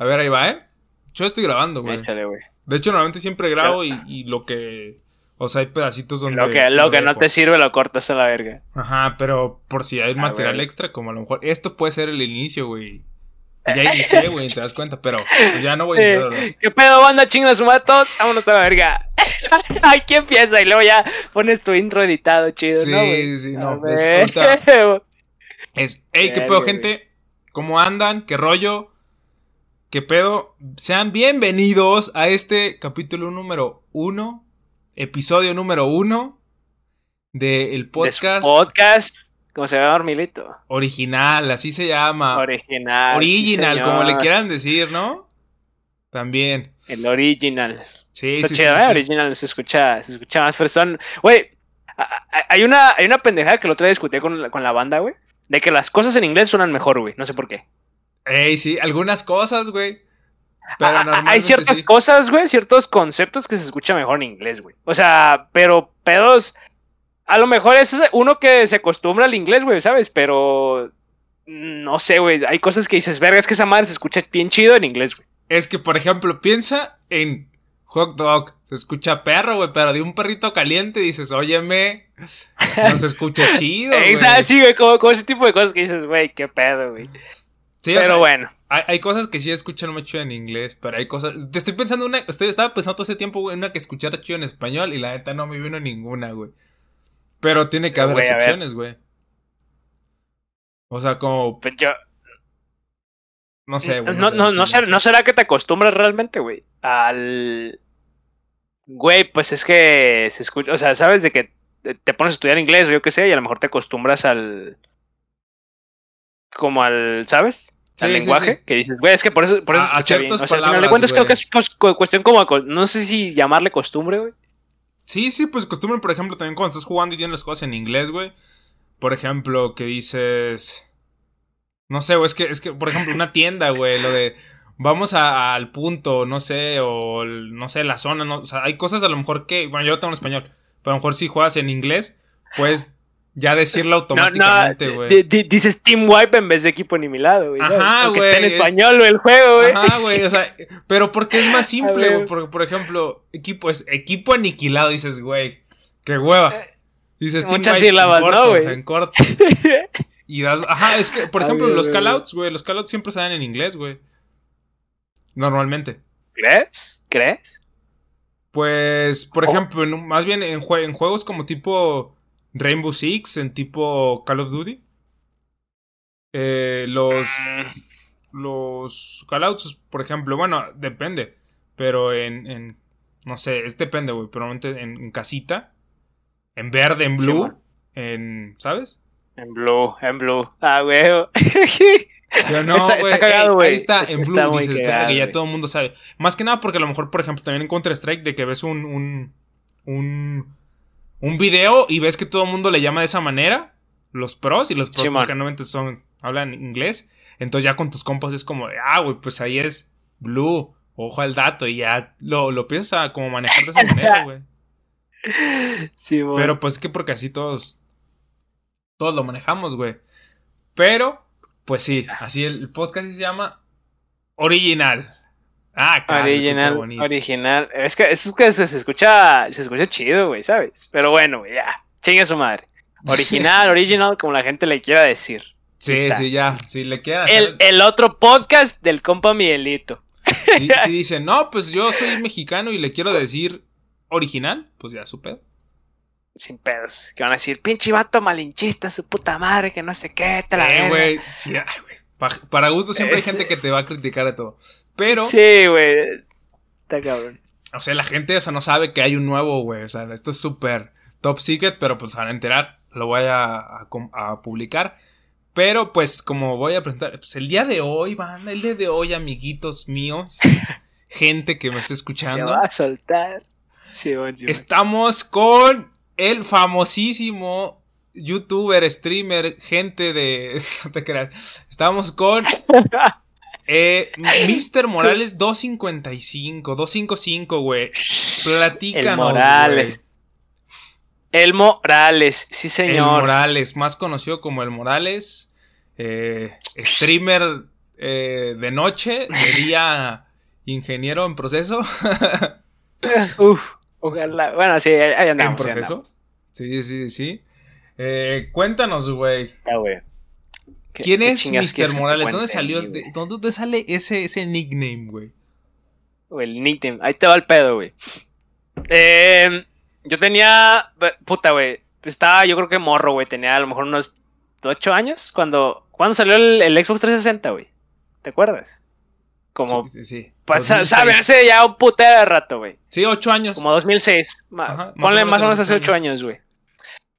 A ver, ahí va, ¿eh? Yo estoy grabando, güey. Échale, güey. De hecho, normalmente siempre grabo y, y lo que. O sea, hay pedacitos donde. Lo que, lo que no te sirve lo cortas a la verga. Ajá, pero por si hay Ah, material extra, como a lo mejor. Esto puede ser el inicio, güey. Ya inicié, güey, te das cuenta, pero pues ya no voy a. Eh, ¿Qué pedo, banda? Chinga su madre todos. Vámonos a la verga. Ay, ¿quién empieza? Y luego ya pones tu intro editado, chido, Sí, sí, A no, es ver. ahorita- Es, hey, ¿qué pedo, gente? ¿Cómo andan? ¿Qué rollo? ¿Qué pedo? Sean bienvenidos a este capítulo número uno, episodio número uno del De podcast Podcast. ¿Cómo se llama, Milito? original, así se llama. Original. sí, original, como le quieran decir, ¿no? También. El original. Sí, Está sí, chido, sí, ¿eh? sí. Original, se escucha, se escucha más persona. Güey, hay una, hay una pendejada que el otro día discutí con la, con la banda, güey. De que las cosas en inglés suenan mejor, güey. No sé por qué. Ey, sí, algunas cosas, güey. Pero A- a- normalmente hay ciertas sí. cosas, güey, ciertos conceptos que se escucha mejor en inglés, güey. O sea, pero pedos. A lo mejor es uno que se acostumbra al inglés, güey, ¿sabes? Pero. No sé, güey. Hay cosas que dices, verga, es que esa madre se escucha bien chido en inglés, güey. Es que, por ejemplo, piensa en hot dog. Se escucha perro, güey, pero de un perrito caliente dices, óyeme, no se escucha chido. güey. Exacto, sí, güey, como, como ese tipo de cosas que dices, güey, qué pedo, güey. Sí, o Pero sea, bueno. Hay, hay cosas que sí escuchan muy chido en inglés, pero hay cosas. Te estoy pensando una. Estoy, estaba pensando todo ese tiempo, güey, en una que escuchara chido en español y la neta no me vino ninguna, güey. Pero tiene que haber Güey, excepciones, güey. O sea, como. Pues yo, No sé, güey. no, sé, no, no, ser- no será que te acostumbras realmente, güey. Al. Güey, pues es que se escucha. O sea, sabes de que te- te pones a estudiar inglés o yo qué sé, y a lo mejor te acostumbras al. Como al. ¿Sabes? Al sí, lenguaje. sí. Que dices, güey, es que por eso, por eso A- bien. O sea, al final de palabras, cuentas creo güey. que es cuestión como. No sé si llamarle costumbre, güey. Sí, sí, pues costumbre, por ejemplo, también cuando estás jugando y tienes las cosas en inglés, güey. Por ejemplo, que dices. No sé, güey, es que, es que, por ejemplo, una tienda, güey, lo de. Vamos a- al punto, no sé, o el- no sé, la zona, no, o sea, hay cosas a lo mejor que, bueno, yo lo tengo en español, pero a lo mejor si juegas en inglés, pues ya decirlo automáticamente, güey. di- di- dices Team Wipe en vez de equipo ni mi lado, güey. Ajá, güey, esté en es- español güey, el juego, güey. Ajá, güey, o sea, pero porque es más simple, güey, porque, por ejemplo, equipo es equipo aniquilado, dices, güey, qué hueva. Dices, Team Eh, Muchas White en sílabas, corto, ¿no, güey? O sea, en corto. Y das, ajá, es que, por ejemplo, ver, los callouts, güey, los callouts siempre dan en inglés, güey. Normalmente. ¿Crees? ¿Crees? Pues, por Oh. ejemplo, en más bien en, jue- en juegos como tipo Rainbow Six, en tipo Call of Duty. eh, los. Los callouts, por ejemplo, bueno, depende. Pero en. en no sé, es depende, güey. Pero normalmente en, en casita. En verde, en blue. en. ¿Sabes? En blue, en blue. Ah, güey. ¿Sí o no, Está- está güey? cagado, Ey, güey. Ahí está, Está en blue, dices, cagado, verga, ya todo el mundo sabe. Más que nada porque a lo mejor, por ejemplo, también en Counter-Strike, de que ves un, un, un, un video y ves que todo el mundo le llama de esa manera, los pros, y los pros Sí, pues, normalmente son, hablan inglés. Entonces ya con tus compas es como, ah, güey, pues ahí es blue, ojo al dato, y ya lo, lo a como manejar de esa manera, güey. Sí, güey. Pero pues es que porque así todos. Todos lo manejamos, güey. Pero, pues sí, así el podcast sí se llama Original. Ah, claro, original, original. Es que, es que se, se escucha, se escucha chido, güey, ¿sabes? Pero bueno, ya. Chingue su madre. Original, original, como la gente le quiera decir. Sí, está. sí, ya. Si le quedan El, el otro podcast del compa Miguelito. si, si dicen, no, pues yo soy mexicano y le quiero decir original, pues ya su pedo. Sin pedos. Que van a decir, pinche vato malinchista, su puta madre, que no sé qué, te la Eh, verga". güey. Sí, ay, güey. Pa- para gusto siempre hay gente que te va a criticar de todo. Pero, Sí, güey. Está cabrón. o sea, la gente, o sea, no sabe que hay un nuevo, güey. O sea, esto es súper top secret, pero pues se van a enterar. Lo voy a, a com- a publicar. Pero pues como voy a presentar, pues el día de hoy, van, el día de hoy, amiguitos míos, gente que me está Se escuchando, va a soltar. Sí, bueno, sí, bueno. estamos con el famosísimo youtuber, streamer, gente de... No te creas. Estamos con eh, Mr. Morales 255, 255, güey. Platícanos, El Morales. El Morales, sí güey. El señor. Morales, más conocido como el Morales. eh, streamer eh, de noche, de día ingeniero en proceso. Uf, ojalá. Bueno, sí, ahí andamos. ¿En proceso? Sí, sí, sí. Eh, cuéntanos, güey. Ah, güey. ¿Quién es Mr. Morales? ¿Dónde salió? ¿Dónde sale ese, ese nickname, güey? El nickname. Ahí te va el pedo, güey. Eh, yo tenía. Puta, güey. Estaba, yo creo que morro, güey. Tenía a lo mejor unos 8 años cuando. ¿Cuándo salió el, Xbox 360, güey? ¿Te acuerdas? Como. Sí, sí. Pues, ¿sabe? Hace ya un putero de rato, güey. Sí, 8 años. Como 2006. Ponle más o menos hace 8 años, güey.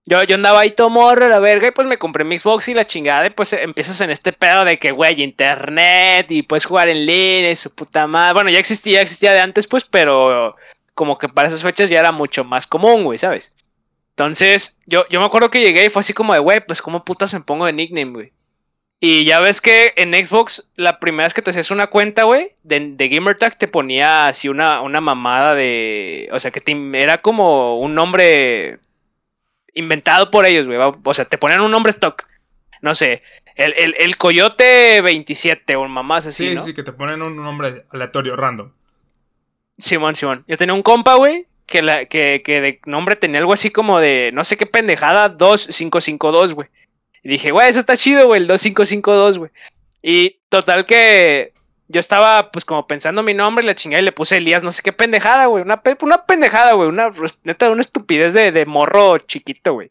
Yo, yo andaba ahí todo morro, la verga, y pues me compré mi Xbox y la chingada, y pues empiezas en este pedo de que, güey, internet, y puedes jugar en línea, y su puta madre. Bueno, ya existía, ya existía de antes, pues, pero como que para esas fechas ya era mucho más común, güey, ¿sabes? Entonces, yo, yo me acuerdo que llegué y fue así como de, güey, pues cómo putas me pongo de nickname, güey. Y ya ves que en Xbox, la primera vez que te hacías una cuenta, güey, de, de Gamertag te ponía así una, una mamada de. O sea, que era como un nombre inventado por ellos, güey. O sea, te ponían un nombre stock. No sé, el, el, Coyote 27 o mamás así. Sí, sí, que te ponen un nombre aleatorio, random. Simón, Simón. Yo tenía un compa, güey, que, la, que, que de nombre tenía algo así como de, no sé qué pendejada, 2552, güey. Y dije, güey, eso está chido, güey, el 2552, güey. Y total que yo estaba, pues, como pensando mi nombre la chingada y le puse Elías, no sé qué pendejada, güey. Una, una pendejada, güey. Una, neta, una estupidez de, de morro chiquito, güey.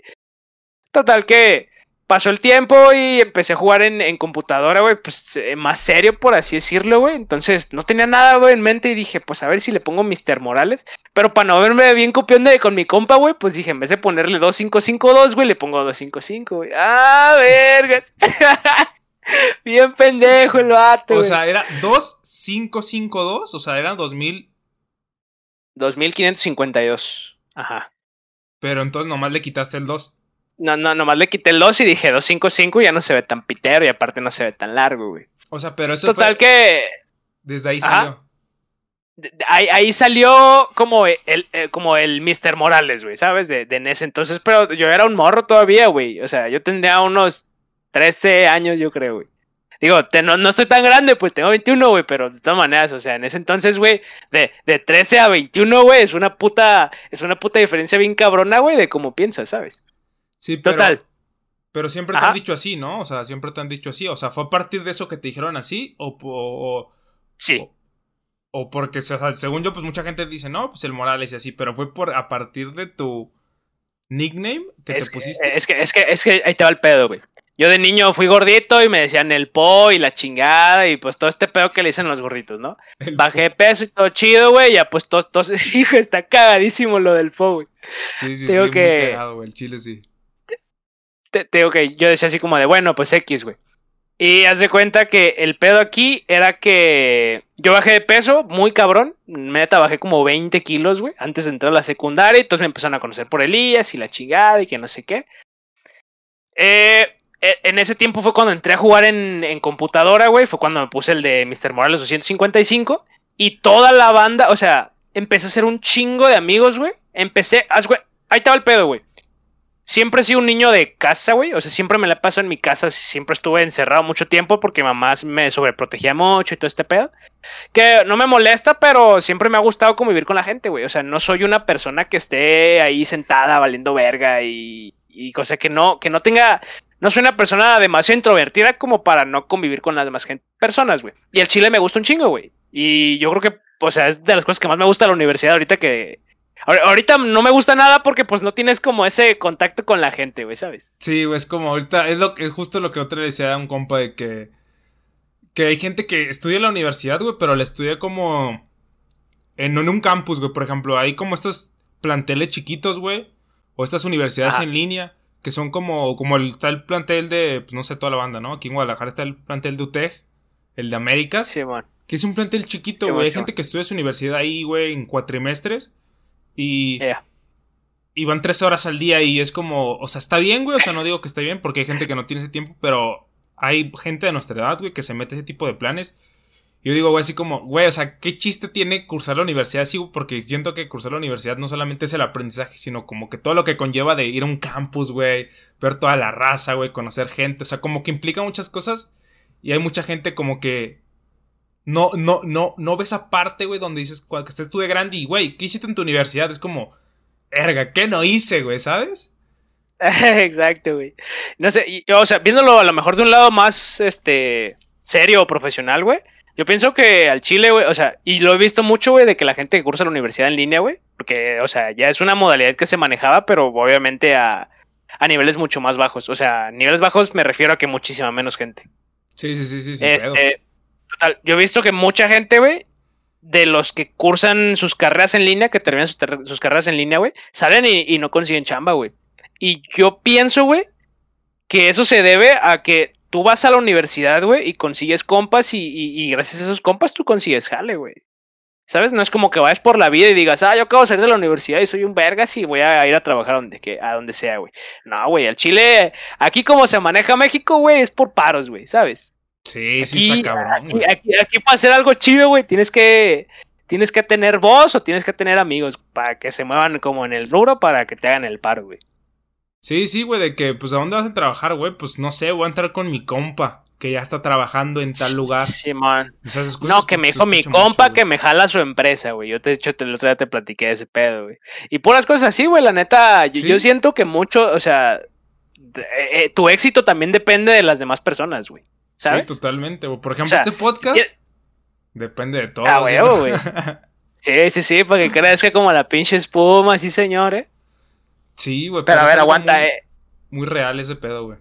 Total que pasó el tiempo y empecé a jugar en, computadora, güey, pues eh, más serio, por así decirlo, güey. Entonces no tenía nada, güey, en mente y dije, pues a ver si le pongo Mr. Morales. Pero para no verme bien copión con mi compa, güey, pues dije, en vez de ponerle 2552, güey, le pongo 255, güey. Ah, vergas. bien pendejo el vato. O sea, era 2552, o sea, eran 2000. 2552. Ajá. Pero entonces nomás le quitaste el 2. No, no, nomás le quité el 2 y dije 255 y ya no se ve tan pitero y aparte no se ve tan largo, güey. O sea, pero eso Total que... Desde ahí salió. Ahí, salió como el, eh, como el Mr. Morales, güey, ¿sabes? De, de en ese entonces, pero yo era un morro todavía, güey. O sea, yo tendría unos 13 años, yo creo, güey. Digo, no, no estoy tan grande, pues tengo 21, güey, pero de todas maneras, o sea, en ese entonces, güey, de, de 13 a 21, güey, es una puta, es una puta diferencia bien cabrona, güey, de cómo piensas, ¿sabes? Sí, pero, Total. Pero siempre te han dicho así, ¿no? O sea, siempre te han dicho así. O sea, ¿fue a partir de eso que te dijeron así? O. sí. O, porque, según yo, pues mucha gente dice, no, pues el Morales y así. Pero fue por a partir de tu nickname que te pusiste. Es que, es que, es que ahí te va el pedo, güey. Yo de niño fui gordito y me decían el po y la chingada y pues todo este pedo que le dicen los gorritos, ¿no? Bajé de peso y todo chido, güey, ya pues todo, todo, hijo, está cagadísimo lo del po, güey. Sí, sí, Tengo sí, que... muy cagado, güey, el chile sí te, digo que yo decía así como de, bueno, pues X, güey. Y haz de cuenta que el pedo aquí era que yo bajé de peso, muy cabrón. Meta bajé como 20 kilos, güey, antes de entrar a la secundaria. Y entonces me empezaron a conocer por Elías y la chingada y que no sé qué. Eh, en ese tiempo fue cuando entré a jugar en, en computadora, güey. Fue cuando me puse el de Mr. Morales 255. Y toda la banda, o sea, empecé a hacer un chingo de amigos, güey. Empecé, ahí estaba el pedo, güey siempre he sido un niño de casa, güey. O sea, siempre me la paso en mi casa. Siempre estuve encerrado mucho tiempo porque mamá me sobreprotegía mucho y todo este pedo. Que no me molesta, pero siempre me ha gustado convivir con la gente, güey. O sea, no soy una persona que esté ahí sentada valiendo verga y, y cosa que no, que no tenga. No soy una persona demasiado introvertida como para no convivir con las demás personas, güey. Y el chile me gusta un chingo, güey. Y yo creo que, o sea, es de las cosas que más me gusta de la universidad ahorita que Ahorita no me gusta nada porque pues no tienes como ese contacto con la gente, güey, ¿sabes? Sí, güey, es como ahorita, es lo es justo lo que otra le decía a un compa de que que hay gente que estudia en la universidad, güey, pero la estudia como en, en un campus, güey, por ejemplo, hay como estos planteles chiquitos, güey, o estas universidades en línea que son como como el tal plantel de pues, no sé, toda la banda, ¿no? Aquí en Guadalajara está el plantel de UTEG, el de Américas. Sí, man. Que es un plantel chiquito, güey. hay gente que estudia su universidad ahí, güey, en cuatrimestres. Y, y van tres horas al día y es como, o sea, está bien, güey, o sea, no digo que esté bien porque hay gente que no tiene ese tiempo, pero hay gente de nuestra edad, güey, que se mete ese tipo de planes. Y yo digo, güey, así como, güey, o sea, ¿qué chiste tiene cursar la universidad así? Porque siento que cursar la universidad no solamente es el aprendizaje, sino como que todo lo que conlleva de ir a un campus, güey, ver toda la raza, güey, conocer gente, o sea, como que implica muchas cosas. Y hay mucha gente como que no, no, no, no ves esa parte, güey, donde dices que estés tú de grande y, güey, ¿qué hiciste en tu universidad? Es como, erga, ¿qué no hice, güey? ¿Sabes? Exacto, güey. No sé, o sea, viéndolo a lo mejor de un lado más, este, serio o profesional, güey. Yo pienso que al Chile, güey, o sea, y lo he visto mucho, güey, de que la gente que cursa la universidad en línea, güey, porque, o sea, ya es una modalidad que se manejaba, pero obviamente a, a niveles mucho más bajos. O sea, niveles bajos me refiero a que muchísima menos gente. Sí, sí, sí, sí. sí este, total, yo he visto que mucha gente, güey, de los que cursan sus carreras en línea, que terminan sus, carreras en línea, güey, salen y, no consiguen chamba, güey. Y yo pienso, güey, que eso se debe a que tú vas a la universidad, güey, y consigues compas y, gracias a esos compas tú consigues jale, güey. ¿Sabes? No es como que vayas por la vida y digas, ah, yo acabo de salir de la universidad y soy un vergas y voy a ir a trabajar a donde, que, a donde sea, güey. No, güey, al Chile, aquí como se maneja México, güey, es por paros, güey, ¿sabes? Sí, sí está cabrón, güey. Aquí, aquí, para hacer algo chido, güey, tienes que, tienes que tener voz o tienes que tener amigos para que se muevan como en el rubro para que te hagan el paro, güey. Sí, sí, güey, de que, pues, ¿a dónde vas a trabajar, güey? Pues, no sé, voy a entrar con mi compa, que ya está trabajando en tal lugar. Sí, man. no, que me dijo mi compa que me jala su empresa, güey. Yo te he dicho, el otro día te platiqué de ese pedo, güey. Y puras cosas así, güey, la neta, yo, siento que mucho, o sea, eh, eh, tu éxito también depende de las demás personas, güey. ¿sabes? Sí, totalmente, güey. Por ejemplo, este podcast depende de todo. Ah, güey, güey. sí, sí, sí, porque crees que como la pinche espuma, sí, señor, eh. Sí, güey. Pero, a ver, aguanta, eh. Muy real ese pedo, güey.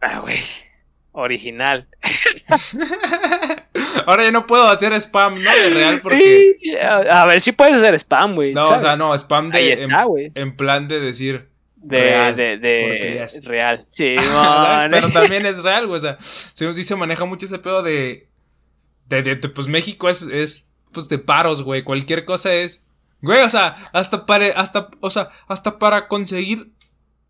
Ah, güey. Original. Ahora ya no puedo hacer spam, ¿no? De real, porque. A, ver si puedes hacer spam, güey. No, o sea, no, spam de. Ahí está, en, en, plan de decir. De, real, de, de es real. Sí, Pero también es real, güey. O sea, sí, se maneja mucho ese pedo de. De, de, pues México es, es. Pues de paros, güey. Cualquier cosa es Güey, o sea, hasta para, hasta, o sea, hasta para conseguir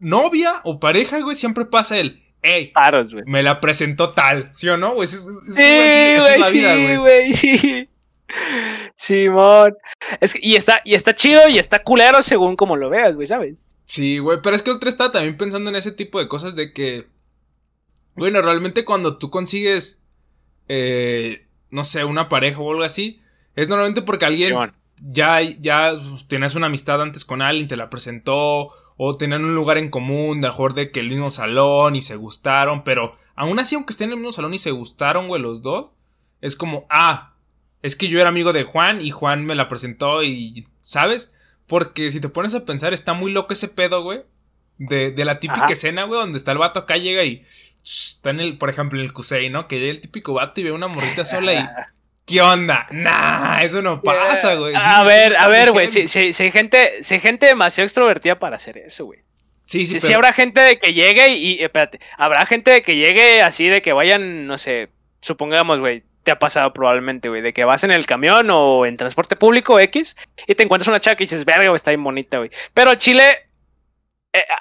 novia o pareja, güey, siempre pasa el, ey, Paros, güey. me la presentó tal, ¿sí o no? Güey, es, es, sí, es la vida, sí, güey. Sí, Simón. Es y está, y está chido y está culero según como lo veas, güey, ¿sabes? Sí, güey, pero es que el otro está también pensando en ese tipo de cosas de que, bueno, realmente cuando tú consigues, eh, no sé, una pareja o algo así, es normalmente porque alguien ya, ya tenías una amistad antes con alguien, te la presentó, o tenían un lugar en común, de mejor de que el mismo salón y se gustaron, pero aún así, aunque estén en el mismo salón y se gustaron, güey, los dos, es como, ah, es que yo era amigo de Juan y Juan me la presentó y, ¿sabes? Porque si te pones a pensar, está muy loco ese pedo, güey. De, de la típica escena, güey, donde está el vato acá, llega y está en el, por ejemplo, en el Cusey, ¿no? Que llega el típico vato y ve una morrita sola y ¿Qué onda? Nah, eso no pasa, güey. A ver, a ver, güey. Si, si, hay gente, si gente demasiado extrovertida para hacer eso, güey. Sí, sí, sí. habrá gente de que llegue y, Espérate. Habrá gente de que llegue así de que vayan, no sé. Supongamos, güey. Te ha pasado probablemente, güey. De que vas en el camión o en transporte público X y te encuentras una chava y dices, verga, güey, está bien bonita, güey. Pero Chile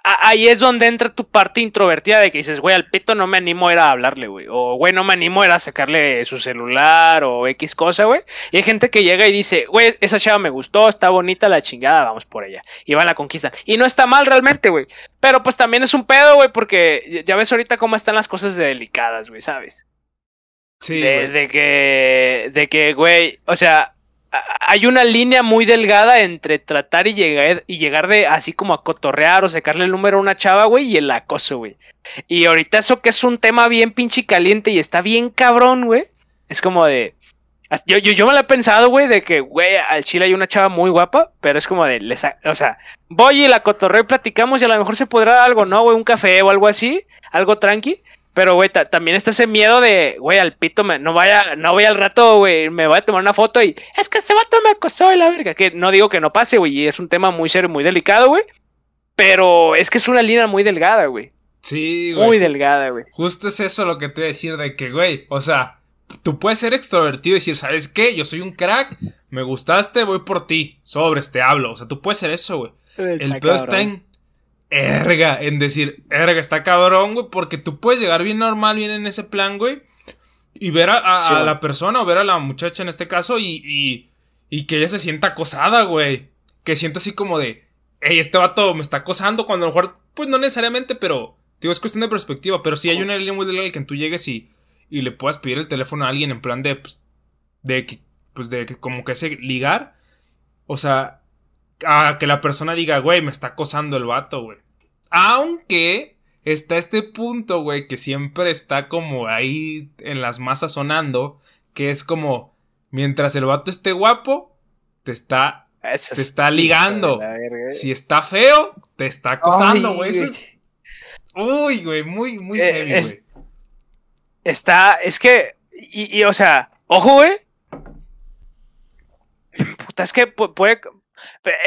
ahí es donde entra tu parte introvertida de que dices, güey, al pito no me animo a ir a hablarle, güey. O, güey, no me animo a ir a sacarle su celular o X cosa, güey. Y hay gente que llega y dice, güey, esa chava me gustó, está bonita la chingada, vamos por ella. Y van a la conquista. Y no está mal realmente, güey. Pero pues también es un pedo, güey, porque ya ves ahorita cómo están las cosas delicadas, güey, ¿sabes? Sí. De, de que, de que, güey, o sea, hay una línea muy delgada entre tratar y llegar, y llegar de así como a cotorrear o sacarle el número a una chava, güey, y el acoso, güey. Y ahorita eso que es un tema bien pinche caliente y está bien cabrón, güey. Es como de... Yo, yo, yo me lo he pensado, güey, de que, güey, al chile hay una chava muy guapa, pero es como de, o sea, voy y la cotorreo y platicamos y a lo mejor se podrá dar algo, ¿no, güey? Un café o algo así, algo tranqui. Pero, güey, también está ese miedo de, güey, al pito, me, no vaya, no voy al rato, güey, me voy a tomar una foto y es que este vato me acosó y la verga. Que no digo que no pase, güey, y es un tema muy serio, muy delicado, güey. Pero es que es una línea muy delgada, güey. Sí, güey. Muy delgada, güey. Justo es eso lo que te voy a decir de que, güey, o sea, tú puedes ser extrovertido y decir, ¿sabes qué? Yo soy un crack, me gustaste, voy por ti, sobres, te hablo. O sea, tú puedes ser eso, güey. El peor está en erga, en decir, erga, está cabrón, güey, porque tú puedes llegar bien normal, bien en ese plan, güey, y ver a, la persona o ver a la muchacha en este caso y, y, y que ella se sienta acosada, güey. Que sienta así como de, hey, este vato me está acosando, cuando a lo mejor, pues no necesariamente, pero, digo, es cuestión de perspectiva, pero sí hay una línea muy delgada que tú llegues y, y le puedas pedir el teléfono a alguien en plan de, pues, de que, pues, de que como que ese ligar, o sea, a que la persona diga, güey, me está acosando el vato, güey. Aunque está este punto, güey, que siempre está como ahí en las masas sonando, que es como, mientras el vato esté guapo, te está, te está ligando. Si está feo, te está acosando, güey. Eso es... Uy, güey, muy, muy eh, heavy, güey. Está, es que, y, y, o sea, ojo, güey. Puta, es que puede,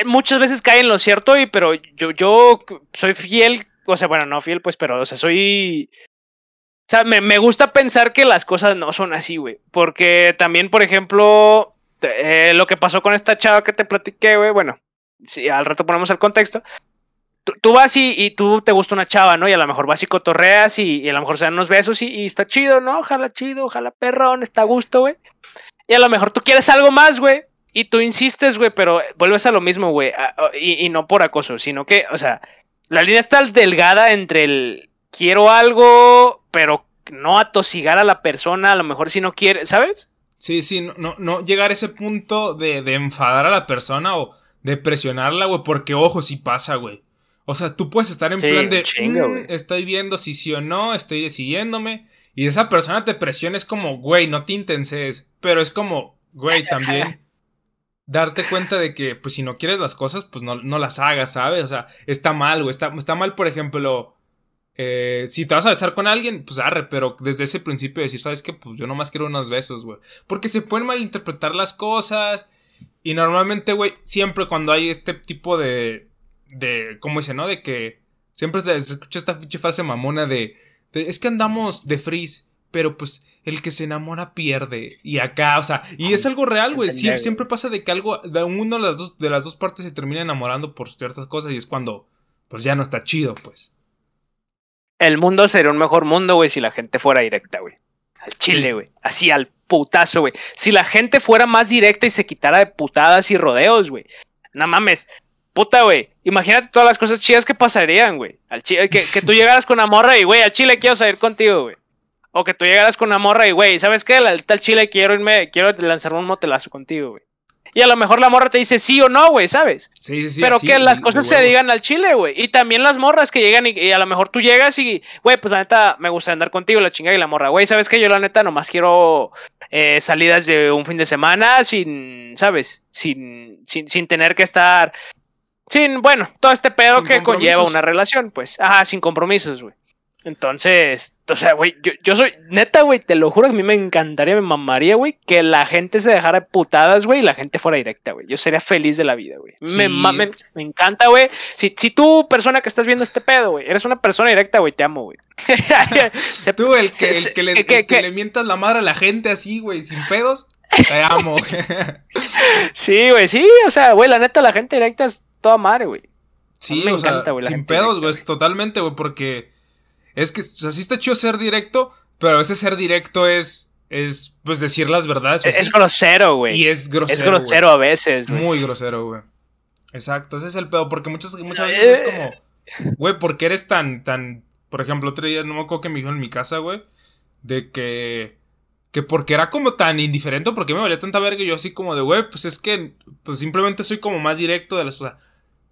muchas veces cae en lo cierto, y, pero yo, yo soy fiel, o sea, bueno, no fiel, pues, pero, o sea, soy... O sea, me, me gusta pensar que las cosas no son así, güey. Porque también, por ejemplo, eh, lo que pasó con esta chava que te platiqué, güey, bueno, si al rato ponemos el contexto. Tú, vas y, y, tú te gusta una chava, ¿no? Y a lo mejor vas y cotorreas y, y a lo mejor se dan unos besos y, y, está chido, ¿no? Ojalá chido, ojalá perrón, está a gusto, güey. Y a lo mejor tú quieres algo más, güey. Y tú insistes, güey, pero vuelves a lo mismo, güey. Y, no por acoso, sino que, o sea, la línea está delgada entre el quiero algo, pero no atosigar a la persona, a lo mejor si no quiere, ¿sabes? Sí, sí, no, no, llegar a ese punto de, de enfadar a la persona o de presionarla, güey, porque ojo, si pasa, güey. O sea, tú puedes estar en plan de, mm, estoy viendo si sí o no, estoy decidiéndome, y esa persona te presiona, es como, güey, no te intenses, pero es como, güey, también darte cuenta de que, pues si no quieres las cosas, pues no, no las hagas, ¿sabes? O sea, está mal, güey. Está, está mal, por ejemplo, eh, si te vas a besar con alguien, pues arre, pero desde ese principio decir, ¿sabes qué? Pues yo nomás quiero unos besos, güey. Porque se pueden malinterpretar las cosas. Y normalmente, güey, siempre cuando hay este tipo de. de ¿Cómo dice, no? De que. Siempre se escucha esta pinche frase mamona de, de. Es que andamos de freeze. Pero pues el que se enamora pierde. Y acá, o sea, y es algo real, güey. siempre pasa de que algo, de uno de las, dos, de las dos partes se termina enamorando por ciertas cosas y es cuando, pues ya no está chido, pues. El mundo sería un mejor mundo, güey, si la gente fuera directa, güey. Al chile, güey. Así, al putazo, güey. Si la gente fuera más directa y se quitara de putadas y rodeos, güey. No mames. Puta, güey. Imagínate todas las cosas chidas que pasarían, güey. Al chile, que, que tú llegaras con una morra y, güey, al chile quiero salir contigo, güey. O que tú llegaras con una morra y, güey, ¿sabes qué? La, tal chile quiero irme, quiero lanzarme un motelazo contigo, güey. Y a lo mejor la morra te dice sí o no, güey, ¿sabes? Sí, sí, Pero que las cosas se digan al chile, güey. Y también las morras que llegan y, a lo mejor tú llegas y, güey, pues la neta me gusta andar contigo, la chingada y la morra. Güey, ¿sabes qué? Yo la neta nomás quiero eh, salidas de un fin de semana sin, ¿sabes? Sin, sin, sin tener que estar... Sin, bueno, todo este pedo que conlleva una relación, pues. Ajá, sin compromisos, güey. Entonces, o sea, güey, yo, yo, soy, neta, güey, te lo juro que a mí me encantaría, me mamaría, güey, que la gente se dejara de putadas, güey, y la gente fuera directa, güey. Yo sería feliz de la vida, güey. Me, me, me, encanta, güey. Si, si tú, persona que estás viendo este pedo, güey, eres una persona directa, güey, te amo, güey. tú, el, que, el, que, le, que, le mientas la madre a la gente así, güey, sin pedos, te amo. sí, güey, sí, o sea, güey, la neta, la gente directa es toda madre, güey. Sí, me encanta, güey. Sin pedos, güey, totalmente, güey, porque es que, o sea, sí está chido ser directo, pero a veces ser directo es, es pues decir las verdades. Es, grosero, güey. Y es grosero. Es grosero a veces, güey. Muy grosero, güey. Exacto, ese es el pedo, porque muchas, muchas veces es como, güey, ¿por qué eres tan, tan, por ejemplo, otro día, no me acuerdo que me dijo en mi casa, güey, de que, que porque era como tan indiferente, porque me valía tanta verga, y yo así como de, güey, pues es que, pues simplemente soy como más directo de las cosas.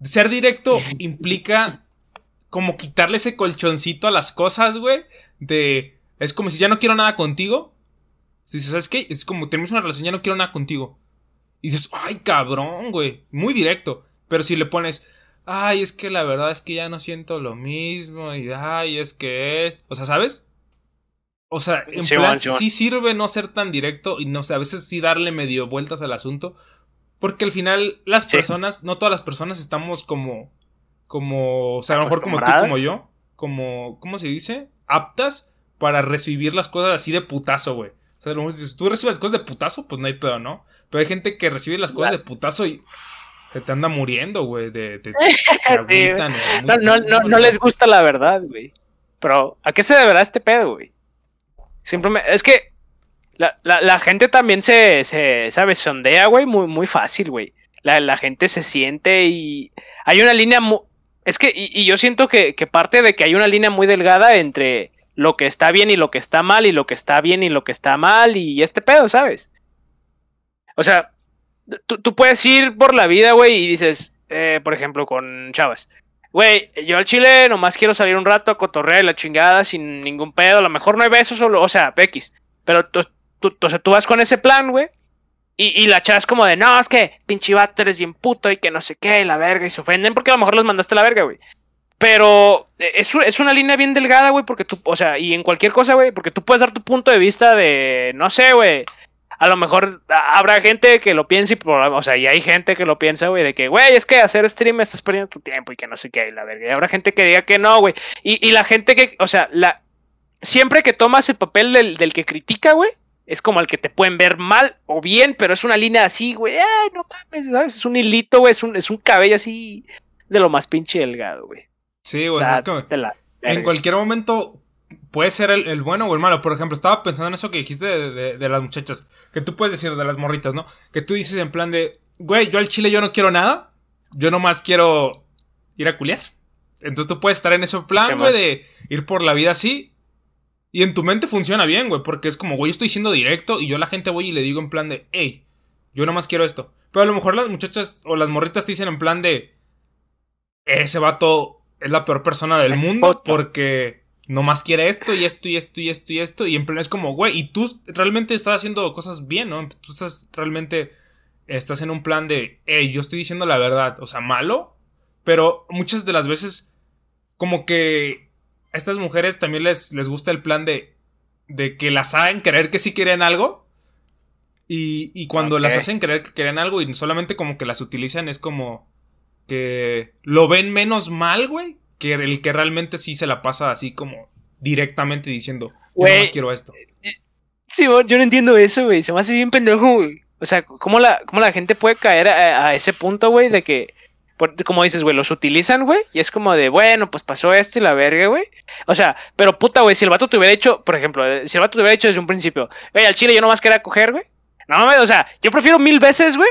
Ser directo implica como quitarle ese colchoncito a las cosas, güey. De. Es como si ya no quiero nada contigo. Dices, ¿sabes qué? Es como tenemos una relación, ya no quiero nada contigo. Y dices, ay, cabrón, güey. Muy directo. Pero si le pones, ay, es que la verdad es que ya no siento lo mismo. Y ay, es que es. O sea, ¿sabes? O sea, en plan, sí sirve no ser tan directo y no sé, a veces sí darle medio vueltas al asunto. Porque al final, las personas, no todas las personas estamos como como, o sea, a lo mejor como tú, como yo, como, ¿cómo se dice? Aptas para recibir las cosas así de putazo, güey. O sea, si tú recibes las cosas de putazo, pues no hay pedo, ¿no? Pero hay gente que recibe las cosas de putazo y se te anda muriendo, güey. De, no, no, no, no, les gusta la verdad, güey. Pero, ¿a qué se deberá este pedo, güey? Simplemente, es que la, la, la gente también se, se, ¿sabes? Sondea, güey, muy, muy fácil, güey. La, la, gente se siente y hay una línea muy, es que, y, yo siento que, parte de que hay una línea muy delgada entre lo que está bien y lo que está mal y lo que está bien y lo que está mal y este pedo, ¿sabes? O sea, tú, puedes ir por la vida, güey, y dices, eh, por ejemplo, con chavas. Güey, yo al chile nomás quiero salir un rato a cotorrear y la chingada sin ningún pedo. A lo mejor no hay besos, solo, o sea, pequis. Pero tú, tú, o tú vas con ese plan, güey. Y, y, la chava es como de, no, es que pinche vato eres bien puto y que no sé qué, y la verga, y se ofenden porque a lo mejor los mandaste a la verga, güey. Pero eh, es, es, una línea bien delgada, güey, porque tú, o sea, y en cualquier cosa, güey, porque tú puedes dar tu punto de vista de, no sé, güey. A lo mejor habrá gente que lo piense, y, o sea, y hay gente que lo piensa, güey, de que, güey, es que hacer stream estás perdiendo tu tiempo y que no sé qué, y la verga. Y habrá gente que diga que no, güey. Y, y la gente que, o sea, la, siempre que tomas el papel del, del que critica, güey, es como el que te pueden ver mal o bien, pero es una línea así, güey. Ay, no mames, ¿sabes? Es un hilito, güey. Es un, es un cabello así de lo más pinche delgado, güey. Sí, güey. es como, en cualquier momento puede ser el, bueno o el malo. Por ejemplo, estaba pensando en eso que dijiste de, de, las muchachas. Que tú puedes decir de las morritas, ¿no? Que tú dices en plan de, güey, yo al chile yo no quiero nada. Yo nomás quiero ir a culiar. Entonces tú puedes estar en ese plan, güey, de ir por la vida así. Y en tu mente funciona bien, güey, porque es como, güey, estoy siendo directo y yo a la gente voy y le digo en plan de, hey, yo nomás quiero esto. Pero a lo mejor las muchachas o las morritas te dicen en plan de, ese vato es la peor persona del mundo porque nomás quiere esto y esto y esto y esto y esto. Y en plan es como, güey, y tú realmente estás haciendo cosas bien, ¿no? Tú estás realmente, estás en un plan de, hey, yo estoy diciendo la verdad, o sea, malo. Pero muchas de las veces, como que a estas mujeres también les, les gusta el plan de, de que las hagan creer que sí quieren algo. Y, y cuando las hacen creer que quieren algo y solamente como que las utilizan es como que lo ven menos mal, güey, que el que realmente sí se la pasa así como directamente diciendo, yo más quiero esto. Sí, yo no entiendo eso, güey, se me hace bien pendejo, güey. O sea, ¿cómo la, cómo la gente puede caer a, a ese punto, güey, de que como dices, güey, los utilizan, güey, y es como de, bueno, pues pasó esto y la verga, güey. O sea, pero puta, güey, si el vato te hubiera hecho, por ejemplo, eh, si el vato te hubiera hecho desde un principio, güey, al chile yo nomás quería coger, güey. No mames, o sea, yo prefiero mil veces, güey,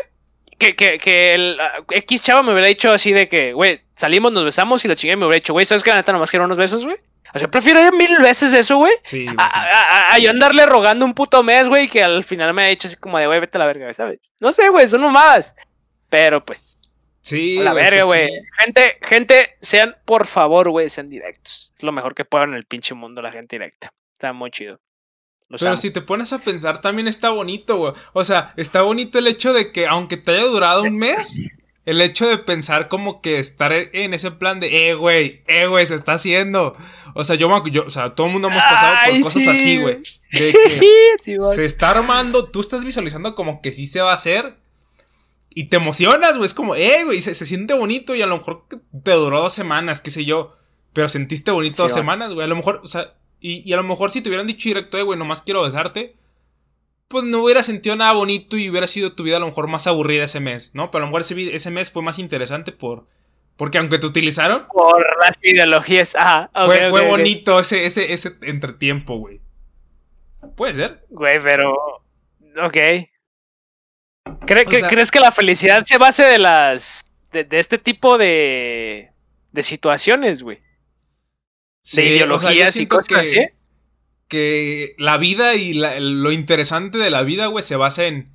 que, que, que el uh, X chavo me hubiera dicho así de que, güey, salimos, nos besamos y la chingada me hubiera dicho, güey, ¿sabes qué? La neta nomás quiero unos besos, güey. O sea, prefiero mil veces eso, güey. Sí, a, a, yo andarle rogando un puto mes, güey, que al final me ha dicho así como de, güey, vete a la verga, ¿sabes? No sé, güey, son nomás. Pero pues, Sí. la verga, güey. Gente, gente, sean, por favor, güey, sean directos. Es lo mejor que puedan en el pinche mundo la gente directa. Está muy chido. Pero si te pones a pensar, también está bonito, güey. O sea, está bonito el hecho de que, aunque te haya durado un mes, el hecho de pensar como que estar en ese plan de, eh, güey, eh, güey, se está haciendo. O sea, yo, yo o sea, todo el mundo hemos pasado por cosas así, güey. De que se está armando, tú estás visualizando como que sí se va a hacer y te emocionas, güey. Es como, eh, güey, se, siente bonito y a lo mejor te duró dos semanas, qué sé yo. Pero sentiste bonito dos semanas, güey. A lo mejor, o sea, y, a lo mejor si te hubieran dicho directo, eh, güey, nomás quiero besarte. Pues no hubiera sentido nada bonito y hubiera sido tu vida a lo mejor más aburrida ese mes, ¿no? Pero a lo mejor ese, ese mes fue más interesante por. Porque aunque te utilizaron. Por las ideologías. Ah, fue, fue bonito ese, ese, ese entretiempo, güey. Puede ser. Güey, pero. Ok. ¿Crees que la felicidad se base de las. de, este tipo de. de situaciones, güey? Sí, de ideologías y cosas que, así. Que la vida y lo interesante de la vida, güey, se basa en.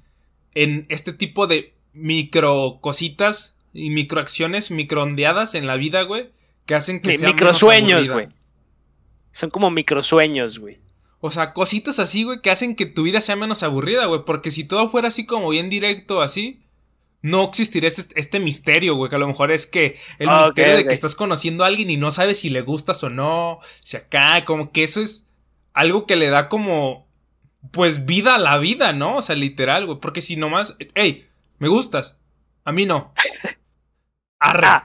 en este tipo de micro cositas y microacciones, microondeadas en la vida, güey, que hacen que sea microsueños, güey. Son como microsueños, güey. O sea, cositas así, güey, que hacen que tu vida sea menos aburrida, güey. Porque si todo fuera así como bien directo, así, no existiría este, este misterio, güey. Que a lo mejor es que el ah, misterio de que estás conociendo a alguien y no sabes si le gustas o no. Si acá, como que eso es algo que le da como, pues, vida a la vida, ¿no? O sea, literal, güey. Porque si nomás, hey, me gustas. A mí no. Arre. Ah,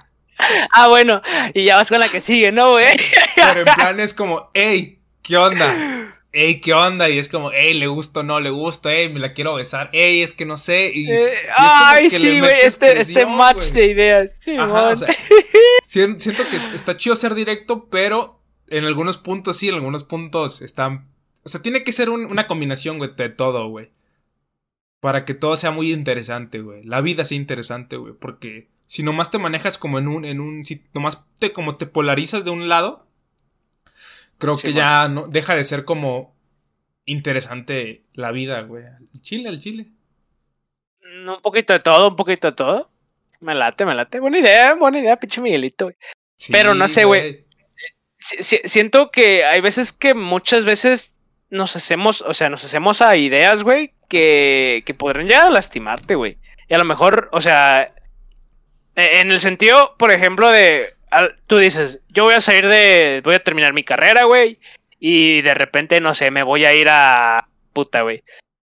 ah bueno, y ya vas con la que sigue, ¿no, güey? Pero en plan es como, hey, ¿qué onda? Ey, ¿qué onda? Y es como, ey, le gusta o no le gusta, ey, me la quiero besar, ey, es que no sé. Y, eh, ay, sí, güey, este, este match de ideas. Sí, Ajá, siento que está chido ser directo, pero en algunos puntos sí, en algunos puntos están. O sea, tiene que ser una combinación, güey, de todo, güey. Para que todo sea muy interesante, güey. La vida sea interesante, güey. Porque si nomás te manejas como en un. En un si nomás te, como te polarizas de un lado creo que ya no, deja de ser como interesante la vida, güey. El chile, el chile. Mm, un poquito de todo, un poquito de todo. Me late, me late. Buena idea, buena idea, pinche Miguelito, güey. Pero no sé, güey. siento que hay veces que muchas veces nos hacemos, o sea, nos hacemos a ideas, güey, que, que podrían llegar a lastimarte, güey. Y a lo mejor, o sea, e, en el sentido, por ejemplo, de, tú dices, yo voy a salir de, voy a terminar mi carrera, güey, y de repente, no sé, me voy a ir a, puta, güey,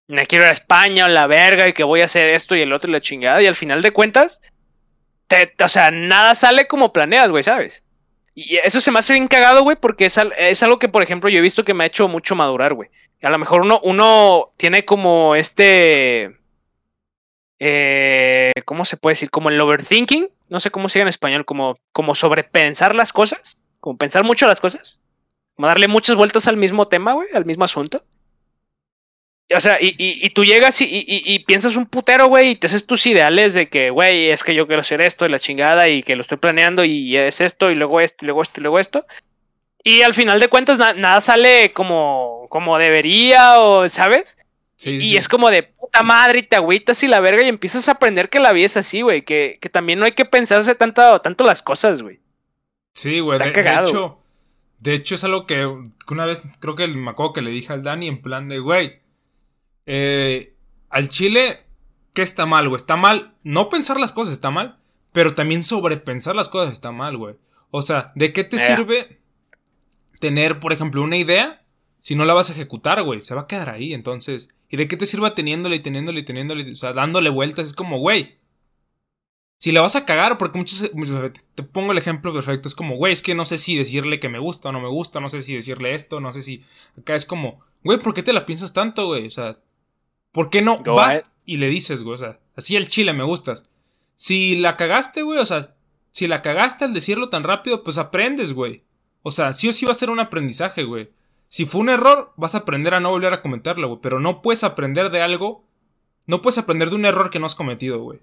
me quiero ir a España o la verga y que voy a hacer esto y el otro y la chingada, y al final de cuentas, o sea, nada sale como planeas, güey, ¿sabes? Y eso se me hace bien cagado, güey, porque es, es, algo que, por ejemplo, yo he visto que me ha hecho mucho madurar, güey. A lo mejor uno, uno tiene como este eh, ¿cómo se puede decir? Como el overthinking, no sé cómo se en español, como, como sobrepensar las cosas, como pensar mucho las cosas, como darle muchas vueltas al mismo tema, güey, al mismo asunto. O sea, y, y, tú llegas y, y, piensas un putero, güey, y te haces tus ideales de que, güey, es que yo quiero hacer esto y la chingada y que lo estoy planeando y es esto y luego esto y luego esto y luego esto. Y al final de cuentas nada sale como, como debería o, ¿sabes? Y es como de puta madre y te agüitas y la verga y empiezas a aprender que la vida es así, güey. Que, también no hay que pensarse tanto, tanto las cosas, güey. Sí, güey. De, hecho, de hecho es algo que una vez creo que me acuerdo que le dije al Dani en plan de, güey, eh, al chile, ¿qué está mal, güey? Está mal no pensar las cosas, está mal, pero también sobrepensar las cosas está mal, güey. O sea, ¿de qué te eh. sirve tener, por ejemplo, una idea si no la vas a ejecutar, güey? Se va a quedar ahí, entonces ¿Y de qué te sirva teniéndole y teniéndole y teniéndole? O sea, dándole vueltas. Es como, güey. Si la vas a cagar, porque muchas, Te pongo el ejemplo perfecto. Es como, güey, es que no sé si decirle que me gusta o no me gusta. No sé si decirle esto. No sé si. Acá es como, güey, ¿por qué te la piensas tanto, güey? O sea, ¿por qué no vas y le dices, güey? O sea, así el chile me gustas. Si la cagaste, güey, o sea, si la cagaste al decirlo tan rápido, pues aprendes, güey. O sea, sí o sí va a ser un aprendizaje, güey. Si fue un error, vas a aprender a no volver a comentarlo, güey. Pero no puedes aprender de algo. No puedes aprender de un error que no has cometido, güey.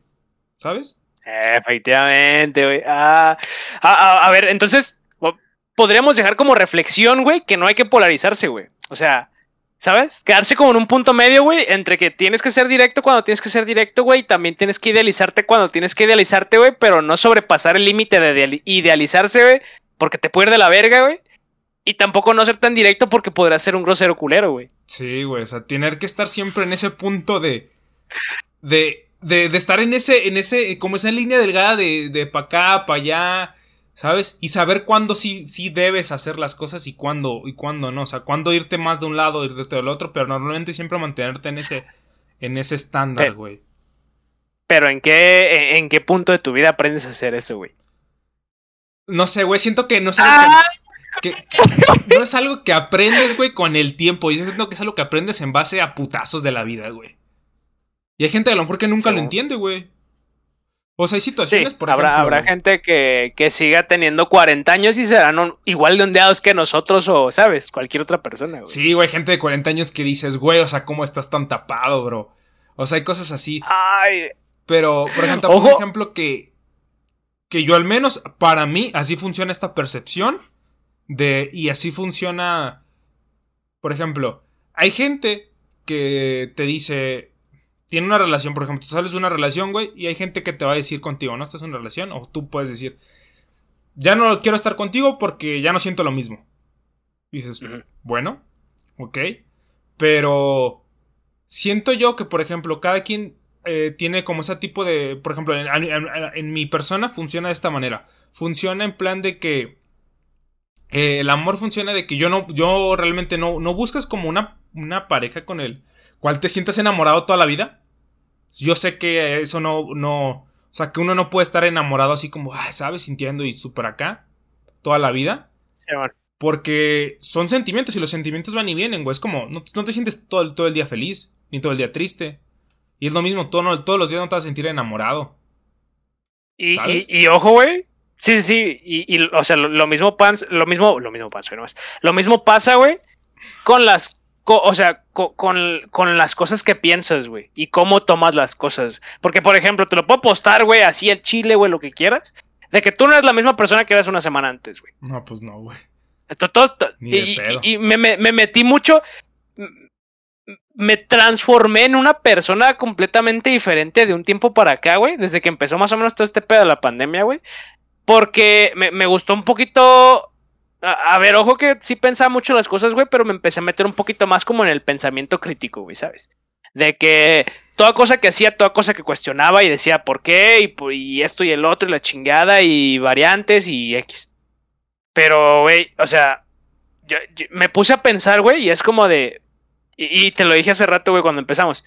¿Sabes? Efectivamente, güey. Ah, ah, ah, a ver, entonces podríamos dejar como reflexión, güey, que no hay que polarizarse, güey. O sea, ¿sabes? Quedarse como en un punto medio, güey, entre que tienes que ser directo cuando tienes que ser directo, güey, también tienes que idealizarte cuando tienes que idealizarte, güey, pero no sobrepasar el límite de idealizarse, güey, porque te puede ir de la verga, güey. Y tampoco no ser tan directo porque podrá ser un grosero culero, güey. Sí, güey. O sea, tener que estar siempre en ese punto de. De. De, de estar en ese. En ese. Como esa línea delgada de. De pa' acá, pa' allá. ¿Sabes? Y saber cuándo sí, sí debes hacer las cosas y cuándo. Y cuándo no. O sea, cuándo irte más de un lado, irte del otro. Pero normalmente siempre mantenerte en ese. En ese estándar, güey. Pero ¿en qué, en, qué punto de tu vida aprendes a hacer eso, güey? No sé, güey, siento que no sé que, no es algo que aprendes, güey, con el tiempo. Yo siento que es algo que aprendes en base a putazos de la vida, güey. Y hay gente a lo mejor que nunca lo entiende, güey. O sea, hay situaciones, por habrá, ejemplo. Habrá gente que, que, siga teniendo 40 años y serán igual de ondeados que nosotros o, ¿sabes? Cualquier otra persona, güey. Sí, güey, gente de 40 años que dices, güey, o sea, ¿cómo estás tan tapado, bro? O sea, hay cosas así. Ay. Pero, por ejemplo, un ejemplo que. Que yo al menos, para mí, así funciona esta percepción de, y así funciona. Por ejemplo, hay gente que te dice. Tiene una relación, por ejemplo, tú sales de una relación, güey, y hay gente que te va a decir contigo, no estás en una relación, o tú puedes decir, ya no quiero estar contigo porque ya no siento lo mismo. dices, bueno, ok, pero siento yo que, por ejemplo, cada quien eh, tiene como ese tipo de, por ejemplo, en, mi persona funciona de esta manera. Funciona en plan de que eh, el amor funciona de que yo no, yo realmente no, no buscas como una, una pareja con el cual te sientas enamorado toda la vida. Yo sé que eso no, no, o sea, que uno no puede estar enamorado así como, ¿sabes? Sintiendo y súper acá toda la vida. Porque son sentimientos y los sentimientos van y vienen, güey. Es como, no, te sientes todo, todo el día feliz, ni todo el día triste. Y es lo mismo, todo, todos los días no te vas a sentir enamorado. Y, y, y, ojo, güey, Sí, sí, sí. Y, y o sea, lo, mismo pasa, lo mismo, lo mismo pasa, no Lo mismo pasa, güey, con las o sea, con, con, las cosas que piensas, güey, y cómo tomas las cosas. Porque, por ejemplo, te lo puedo postar, güey, así el chile, güey, lo que quieras, de que tú no eres la misma persona que eras una semana antes, güey. No, pues no, güey. y, me, metí mucho. Me transformé en una persona completamente diferente de un tiempo para acá, güey. Desde que empezó más o menos todo este pedo de la pandemia, güey. Porque me, gustó un poquito a, ver, ojo que sí pensaba mucho las cosas, güey, pero me empecé a meter un poquito más como en el pensamiento crítico, güey, ¿sabes? De que toda cosa que hacía, toda cosa que cuestionaba y decía por qué y, esto y el otro y la chingada y variantes y X. Pero, güey, o sea, yo, me puse a pensar, güey, y es como de... Y, te lo dije hace rato, güey, cuando empezamos.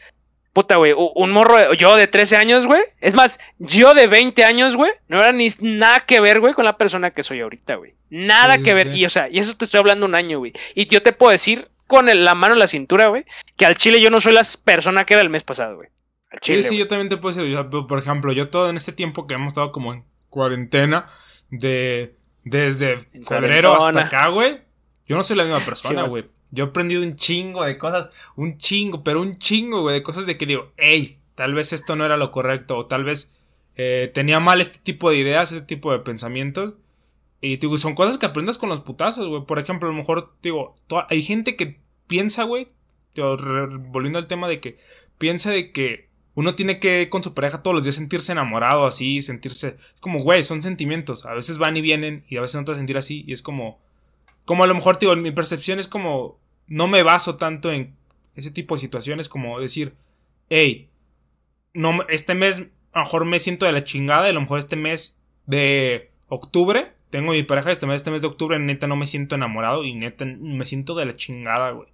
Puta, güey, un morro, yo de 13 años, güey. Es más, yo de 20 años, güey, no era ni nada que ver, güey, con la persona que soy ahorita, güey. Nada que ver. Y, o sea, y eso te estoy hablando un año, güey. Y yo te puedo decir con la mano en la cintura, güey, que al chile yo no soy la persona que era el mes pasado, güey. sí, sí, yo también te puedo decir, por ejemplo, yo todo en este tiempo que hemos estado como en cuarentena, de desde febrero hasta acá, güey, yo no soy la misma persona, güey. Yo he aprendido un chingo de cosas, un chingo, pero un chingo, güey, de cosas de que digo, hey, tal vez esto no era lo correcto, o tal vez eh, tenía mal este tipo de ideas, este tipo de pensamientos. Y digo, son cosas que aprendes con los putazos, güey. Por ejemplo, a lo mejor, digo, hay gente que piensa, güey, volviendo al tema de que piensa de que uno tiene que con su pareja todos los días sentirse enamorado así, sentirse como, güey, son sentimientos, a veces van y vienen y a veces no te vas a sentir así y es como, como a lo mejor, digo, mi percepción es como, no me baso tanto en ese tipo de situaciones como decir, hey, no, este mes a lo mejor me siento de la chingada y a lo mejor este mes de octubre tengo mi pareja este mes, este mes de octubre, neta no me siento enamorado y neta me siento de la chingada, güey.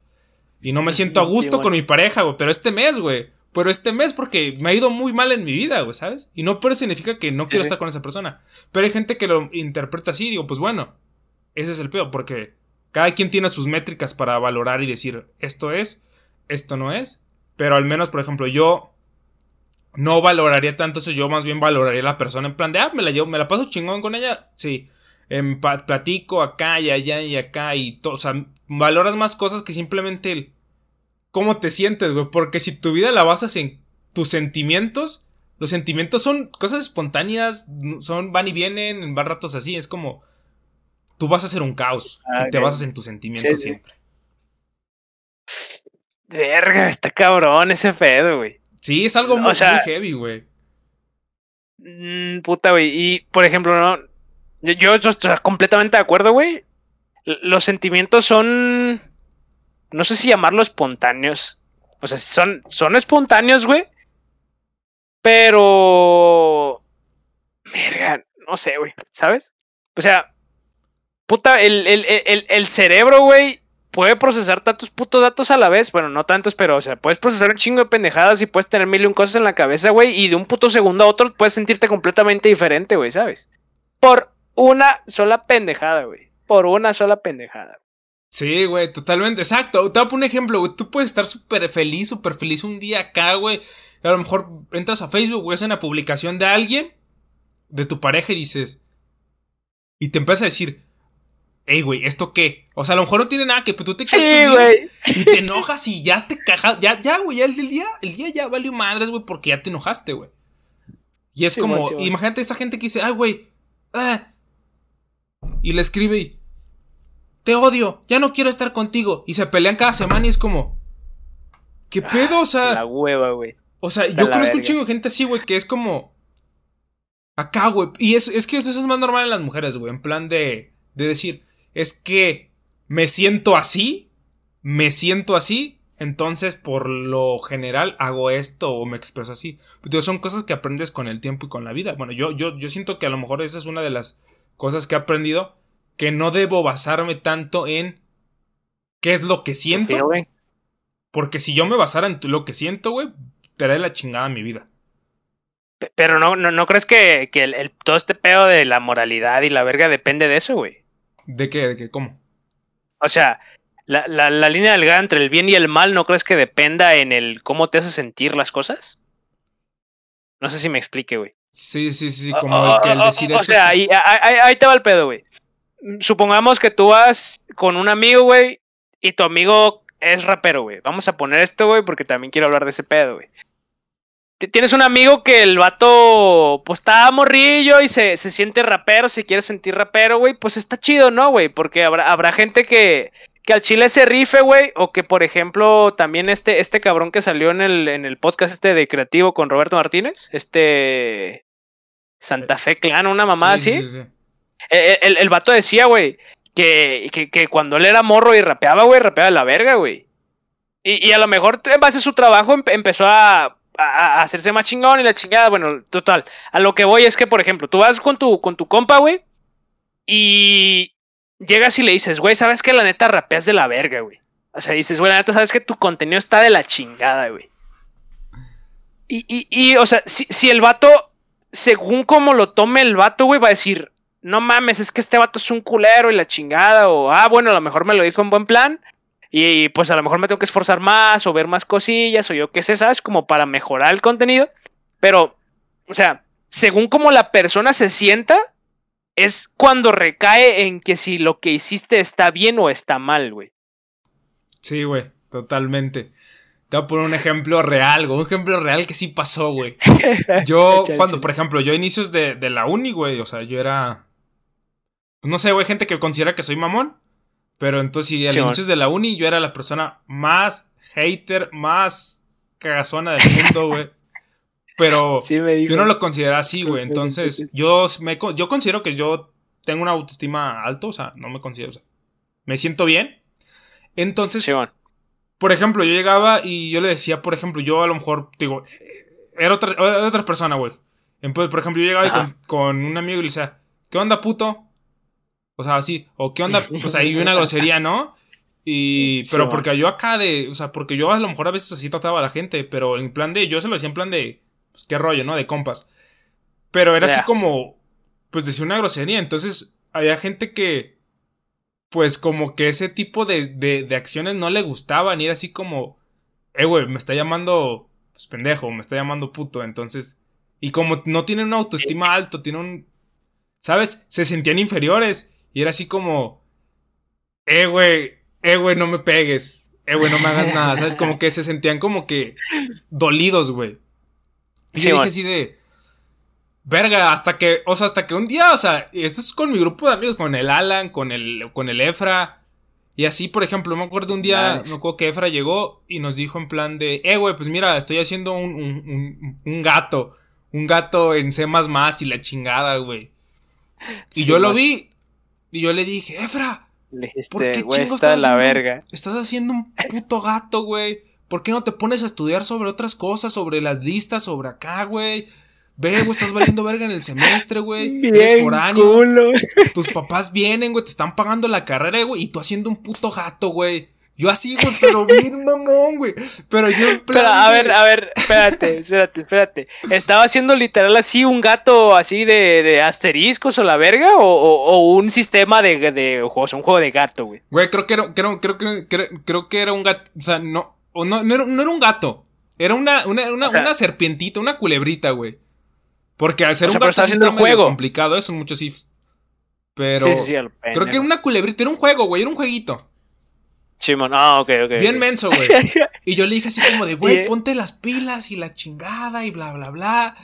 Y no me siento a gusto con mi pareja, güey. Pero este mes, güey. Pero este mes porque me ha ido muy mal en mi vida, güey, ¿sabes? Y no por eso significa que no quiero estar con esa persona. Pero hay gente que lo interpreta así y digo, pues bueno, ese es el peor, porque cada quien tiene sus métricas para valorar y decir, esto es, esto no es. Pero al menos, por ejemplo, yo no valoraría tanto eso, yo más bien valoraría a la persona en plan de, ah, me la llevo, me la paso chingón con ella, sí platico acá y allá y acá y todo. O sea, valoras más cosas que simplemente el cómo te sientes, güey. Porque si tu vida la basas en tus sentimientos, los sentimientos son cosas espontáneas, son van y vienen, en van ratos así. Es como tú vas a ser un caos y ah, te basas en tus sentimientos siempre. Verga, está cabrón ese pedo, güey. Sí, es algo muy, heavy, güey. Mm, puta, güey. Y, por ejemplo, no, yo, estoy completamente de acuerdo, güey. Los sentimientos son. No sé si llamarlo espontáneos. O sea, son, son espontáneos, güey. Pero. Verga, no sé, güey. ¿Sabes? O sea. Puta, el, el, el cerebro, güey, puede procesar tantos putos datos a la vez. Bueno, no tantos, pero, o sea, puedes procesar un chingo de pendejadas y puedes tener mil y un cosas en la cabeza, güey. Y de un puto segundo a otro puedes sentirte completamente diferente, güey, ¿sabes? Por una sola pendejada, güey. Por una sola pendejada. Sí, güey, totalmente. Exacto. Te voy a poner un ejemplo, güey. Tú puedes estar súper feliz, súper feliz un día acá, güey. A lo mejor entras a Facebook, güey, es una publicación de alguien, de tu pareja, y dices. Y te empiezas a decir, hey, güey, ¿esto qué? O sea, a lo mejor no tiene nada que, pero tú te sí, y te enojas y ya te cajas. Ya, ya, güey, ya el día, el día ya valió madres, güey, porque ya te enojaste, güey. Y es como, imagínate esa gente que dice, ay, güey, ah, y le escribe y, te odio, ya no quiero estar contigo. Y se pelean cada semana y es como, ¿qué pedo? O sea, la hueva, güey. O sea, yo conozco un chingo de gente así, güey, que es como, acá, güey. Y es, es que eso es más normal en las mujeres, güey, en plan de, de decir, es que me siento así, me siento así, entonces, por lo general, hago esto o me expreso así. Pero son cosas que aprendes con el tiempo y con la vida. Bueno, yo, yo, yo siento que a lo mejor esa es una de las cosas que he aprendido, que no debo basarme tanto en qué es lo que siento. Porque si yo me basara en lo que siento, güey, te haré la chingada mi vida. Pero no, no, crees que, el, todo este pedo de la moralidad y la verga depende de eso, güey. ¿De qué? ¿De qué? ¿Cómo? O sea, la, la, la línea delgada entre el bien y el mal, ¿no crees que dependa en el cómo te hace sentir las cosas? No sé si me explique, güey. Sí, sí, sí, como el que el decir O sea, ahí, ahí, te va el pedo, güey. Supongamos que tú vas con un amigo, güey, y tu amigo es rapero, güey. Vamos a poner esto, güey, porque también quiero hablar de ese pedo, güey. Tienes un amigo que el vato, pues está morrillo y se, se siente rapero, se quiere sentir rapero, güey, pues está chido, ¿no, güey? Porque habrá, habrá gente que, que al chile se rife, güey, o que, por ejemplo, también este, este cabrón que salió en el, en el podcast este de Creativo con Roberto Martínez, este Santa Fe Clan, una mamá así. Sí, sí, el, el, el, vato decía, güey, que, que, que, cuando él era morro y rapeaba, güey, rapeaba la verga, güey. Y, y, a lo mejor en base a su trabajo empezó a, hacerse más chingón y la chingada. Bueno, total. A lo que voy es que, por ejemplo, tú vas con tu, con tu compa, güey, y llegas y le dices, güey, ¿sabes que La neta rapeas de la verga, güey. O sea, dices, güey, la neta, ¿sabes que tu contenido está de la chingada, güey? Y, y, y, o sea, si, si el vato, según como lo tome el vato, güey, va a decir, no mames, es que este vato es un culero y la chingada, o, ah, bueno, a lo mejor me lo dijo en buen plan, y pues a lo mejor me tengo que esforzar más o ver más cosillas o yo qué sé, ¿sabes? Como para mejorar el contenido. Pero, o sea, según como la persona se sienta, es cuando recae en que si lo que hiciste está bien o está mal, güey. Sí, güey, totalmente. Te voy a poner un ejemplo real, güey. Un ejemplo real que sí pasó, güey. Yo, cuando, por ejemplo, yo inicios de, de la uni, güey, o sea, yo era. No sé, güey, gente que considera que soy mamón. Pero entonces, si al inicio de la uni yo era la persona más hater, más cagazona del mundo, güey. Pero yo no lo considero así, güey. Entonces, yo, me, yo considero que yo tengo una autoestima alta, o sea, no me considero, o sea, me siento bien. Entonces, por ejemplo, yo llegaba y yo le decía, por ejemplo, yo a lo mejor, digo, era otra, otra persona, güey. Por ejemplo, yo llegaba con, con, un amigo y le decía, ¿qué onda, puto? O sea, así, o qué onda, sea, hay una grosería, ¿no? Y, pero porque yo acá de, o sea, porque yo a lo mejor a veces así trataba a la gente, pero en plan de, yo se lo decía en plan de, pues qué rollo, ¿no? De compas. Pero era así como, pues decía una grosería, entonces había gente que, pues como que ese tipo de, de, de acciones no le gustaban y era así como, eh, güey, me está llamando, pues pendejo, me está llamando puto, entonces, y como no tienen una autoestima alto, tienen un, ¿sabes? Se sentían inferiores. Y era así como, eh, güey, eh, güey, no me pegues. Eh, güey, no me hagas nada. ¿Sabes? Como que se sentían como que dolidos, güey. Y yo dije así de, verga, hasta que, o sea, hasta que un día, o sea, esto es con mi grupo de amigos, con el Alan, con el, con el Efra. Y así, por ejemplo, me acuerdo un día, me acuerdo que Efra llegó y nos dijo en plan de, eh, güey, pues mira, estoy haciendo un, un, un, gato. Un gato en C y la chingada, güey. Y yo lo vi y yo le dije, Efra, ¿por qué chingo estás, la verga. estás haciendo un puto gato, güey? ¿Por qué no te pones a estudiar sobre otras cosas, sobre las listas, sobre acá, güey? Ve, güey, estás valiendo verga en el semestre, güey. Eres foráneo. Tus papás vienen, güey, te están pagando la carrera, güey, y tú haciendo un puto gato, güey. Yo así, güey, pero bien mamón, güey. Pero yo en plan. a ver, a ver, espérate, espérate, espérate. ¿Estaba haciendo literal así un gato así de, de asteriscos o la verga? ¿O, o, un sistema de, de, juegos, un juego de gato, güey? Güey, creo que era, creo, creo, creo, creo que era un gato. O sea, no. O no, no, era, no era un gato. Era una, una, una, una serpientita, una culebrita, güey. Porque al ser un gato está un juego. complicado, eso muchos ifs. Pero. Sí, sí, sí, creo que era una culebrita, era un juego, güey, era un jueguito. Simón, ah, ok, ok. Bien menso, güey. Y yo le dije así como de, güey, ponte las pilas y la chingada y bla, bla, bla.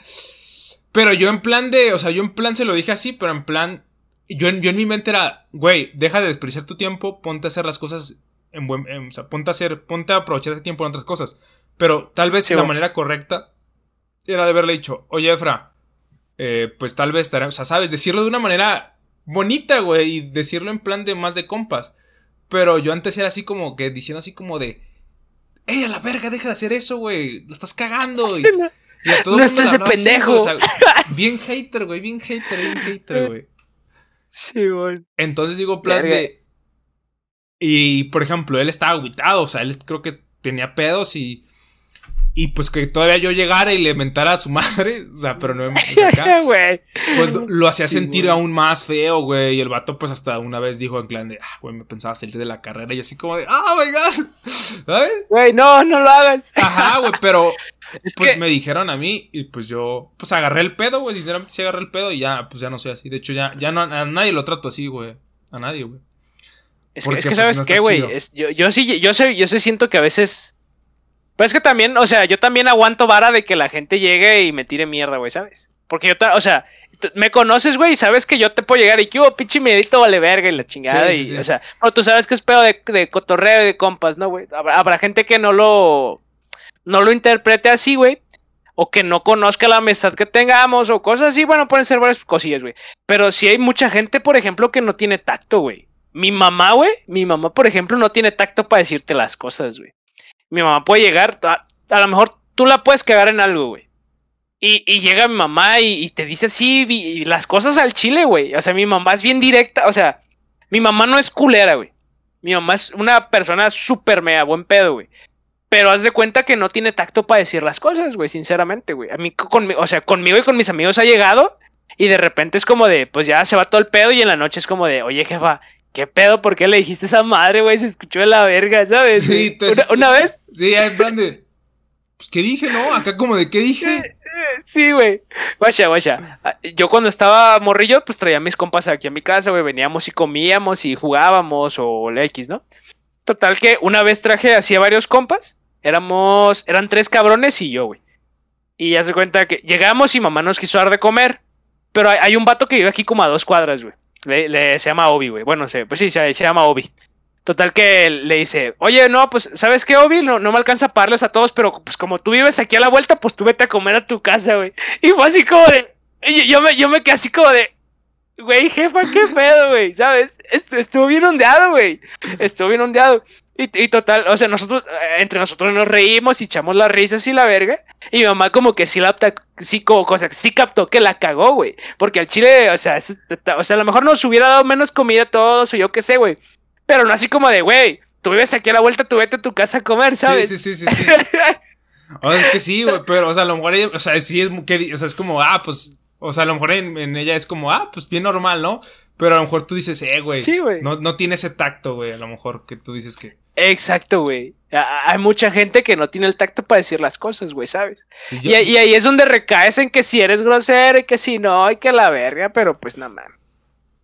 Pero yo en plan de, o sea, yo en plan se lo dije así, pero en plan, yo en, yo en mi mente era, güey, deja de desperdiciar tu tiempo, ponte a hacer las cosas en buen, o sea, ponte a hacer, ponte a aprovechar ese tiempo en otras cosas. Pero tal vez la manera correcta era de haberle dicho, oye, Efra, eh, pues tal vez, o sea, sabes, decirlo de una manera bonita, güey, y decirlo en plan de más de compas. Pero yo antes era así como que diciendo así como de. ¡Ey, a la verga, deja de hacer eso, güey! ¡Lo estás cagando! Y, y a todo no estás de pendejo. bien hater, güey, bien hater, bien hater, güey. Sí, güey. Entonces digo, plan de. Y por ejemplo, él estaba aguitado, o sea, él creo que tenía pedos y. Y pues que todavía yo llegara y le mentara a su madre, o sea, pero no acá, pues lo hacía sentir aún más feo, güey. Y el vato, pues hasta una vez dijo en plan de, ah, güey, me pensaba salir de la carrera y así como de, ah, oh my god, ¿sabes? Güey, no, no lo hagas. Ajá, güey, pero pues me dijeron a mí y pues yo, pues agarré el pedo, güey, sinceramente sí agarré el pedo y ya, pues ya no soy así. De hecho, ya, ya no, a nadie lo trato así, güey, a nadie, güey. Es que, es que pues, ¿sabes qué, güey? Yo, yo sí, yo sé, yo sí siento que a veces Pero es que también, o sea, yo también aguanto vara de que la gente llegue y me tire mierda, güey, ¿sabes? Porque yo, o sea, me conoces, güey, y sabes que yo te puedo llegar y que hubo pinche medito vale verga y la chingada. y, o sea, no, tú sabes que es pedo de, de cotorreo y de compas, ¿no, güey? Habrá, gente que no lo, no lo interprete así, güey. O que no conozca la amistad que tengamos, o cosas así, bueno, pueden ser varias cosillas, güey. Pero sí hay mucha gente, por ejemplo, que no tiene tacto, güey. Mi mamá, güey, mi mamá, por ejemplo, no tiene tacto para decirte las cosas, güey. Mi mamá puede llegar, a, lo mejor tú la puedes cagar en algo, güey. Y, llega mi mamá y, te dice así las cosas al chile, güey. O sea, mi mamá es bien directa. O sea, mi mamá no es culera, güey. Mi mamá es una persona súper mega buen pedo, güey. Pero haz de cuenta que no tiene tacto para decir las cosas, güey, sinceramente, güey. A mí, con, o sea, conmigo y con mis amigos ha llegado y de repente es como de, pues ya se va todo el pedo y en la noche es como de, oye, jefa, ¿qué pedo? ¿Por qué le dijiste esa madre, güey? Se escuchó de la verga, ¿sabes? Sí, una, una, vez. Sí, en plan de, pues, ¿qué dije, no? Acá como de, ¿qué dije? Sí, güey. Guacha, guacha. Ah, yo cuando estaba morrillo, pues traía a mis compas aquí a mi casa, güey. Veníamos y comíamos y jugábamos o la X, ¿no? Total que una vez traje así a varios compas. Éramos, eran tres cabrones y yo, güey. Y ya se cuenta que llegamos y mamá nos quiso dar de comer. Pero hay, un vato que vive aquí como a dos cuadras, güey. Le, se llama Obi, güey. Bueno, pues sí, se, se llama Obi. Total que le dice, oye, no, pues, ¿sabes qué, Obi? No, no me alcanza a pagarles a todos, pero pues como tú vives aquí a la vuelta, pues tú vete a comer a tu casa, güey. Y fue así como de, yo, me, yo me quedé así como de, güey, jefa, qué pedo, güey, ¿sabes? Estuvo bien ondeado, güey. Estuvo bien ondeado. Y, y, total, o sea, nosotros, eh, entre nosotros nos reímos y echamos las risas y la verga. Y mi mamá como que sí la sí, como, cosa, sí captó que la cagó, güey. Porque al chile, o sea, o sea, a lo mejor nos hubiera dado menos comida a todos o yo qué sé, güey. Pero no así como de, güey, tú vives aquí a la vuelta, tú vete a tu casa a comer, ¿sabes? Sí, sí, sí, sí. sí. o sea, es que sí, güey, pero, o sea, a lo mejor ella, o sea, sí es, que, o sea, es como, ah, pues, o sea, a lo mejor en, ella es como, ah, pues bien normal, ¿no? Pero a lo mejor tú dices, eh, güey. Sí, güey. No, no tiene ese tacto, güey, a lo mejor que tú dices que. Exacto, güey. Hay mucha gente que no tiene el tacto para decir las cosas, güey, ¿sabes? Y, y, ahí es donde recaes en que si eres grosero y que si no, y que la verga, pero pues nada más.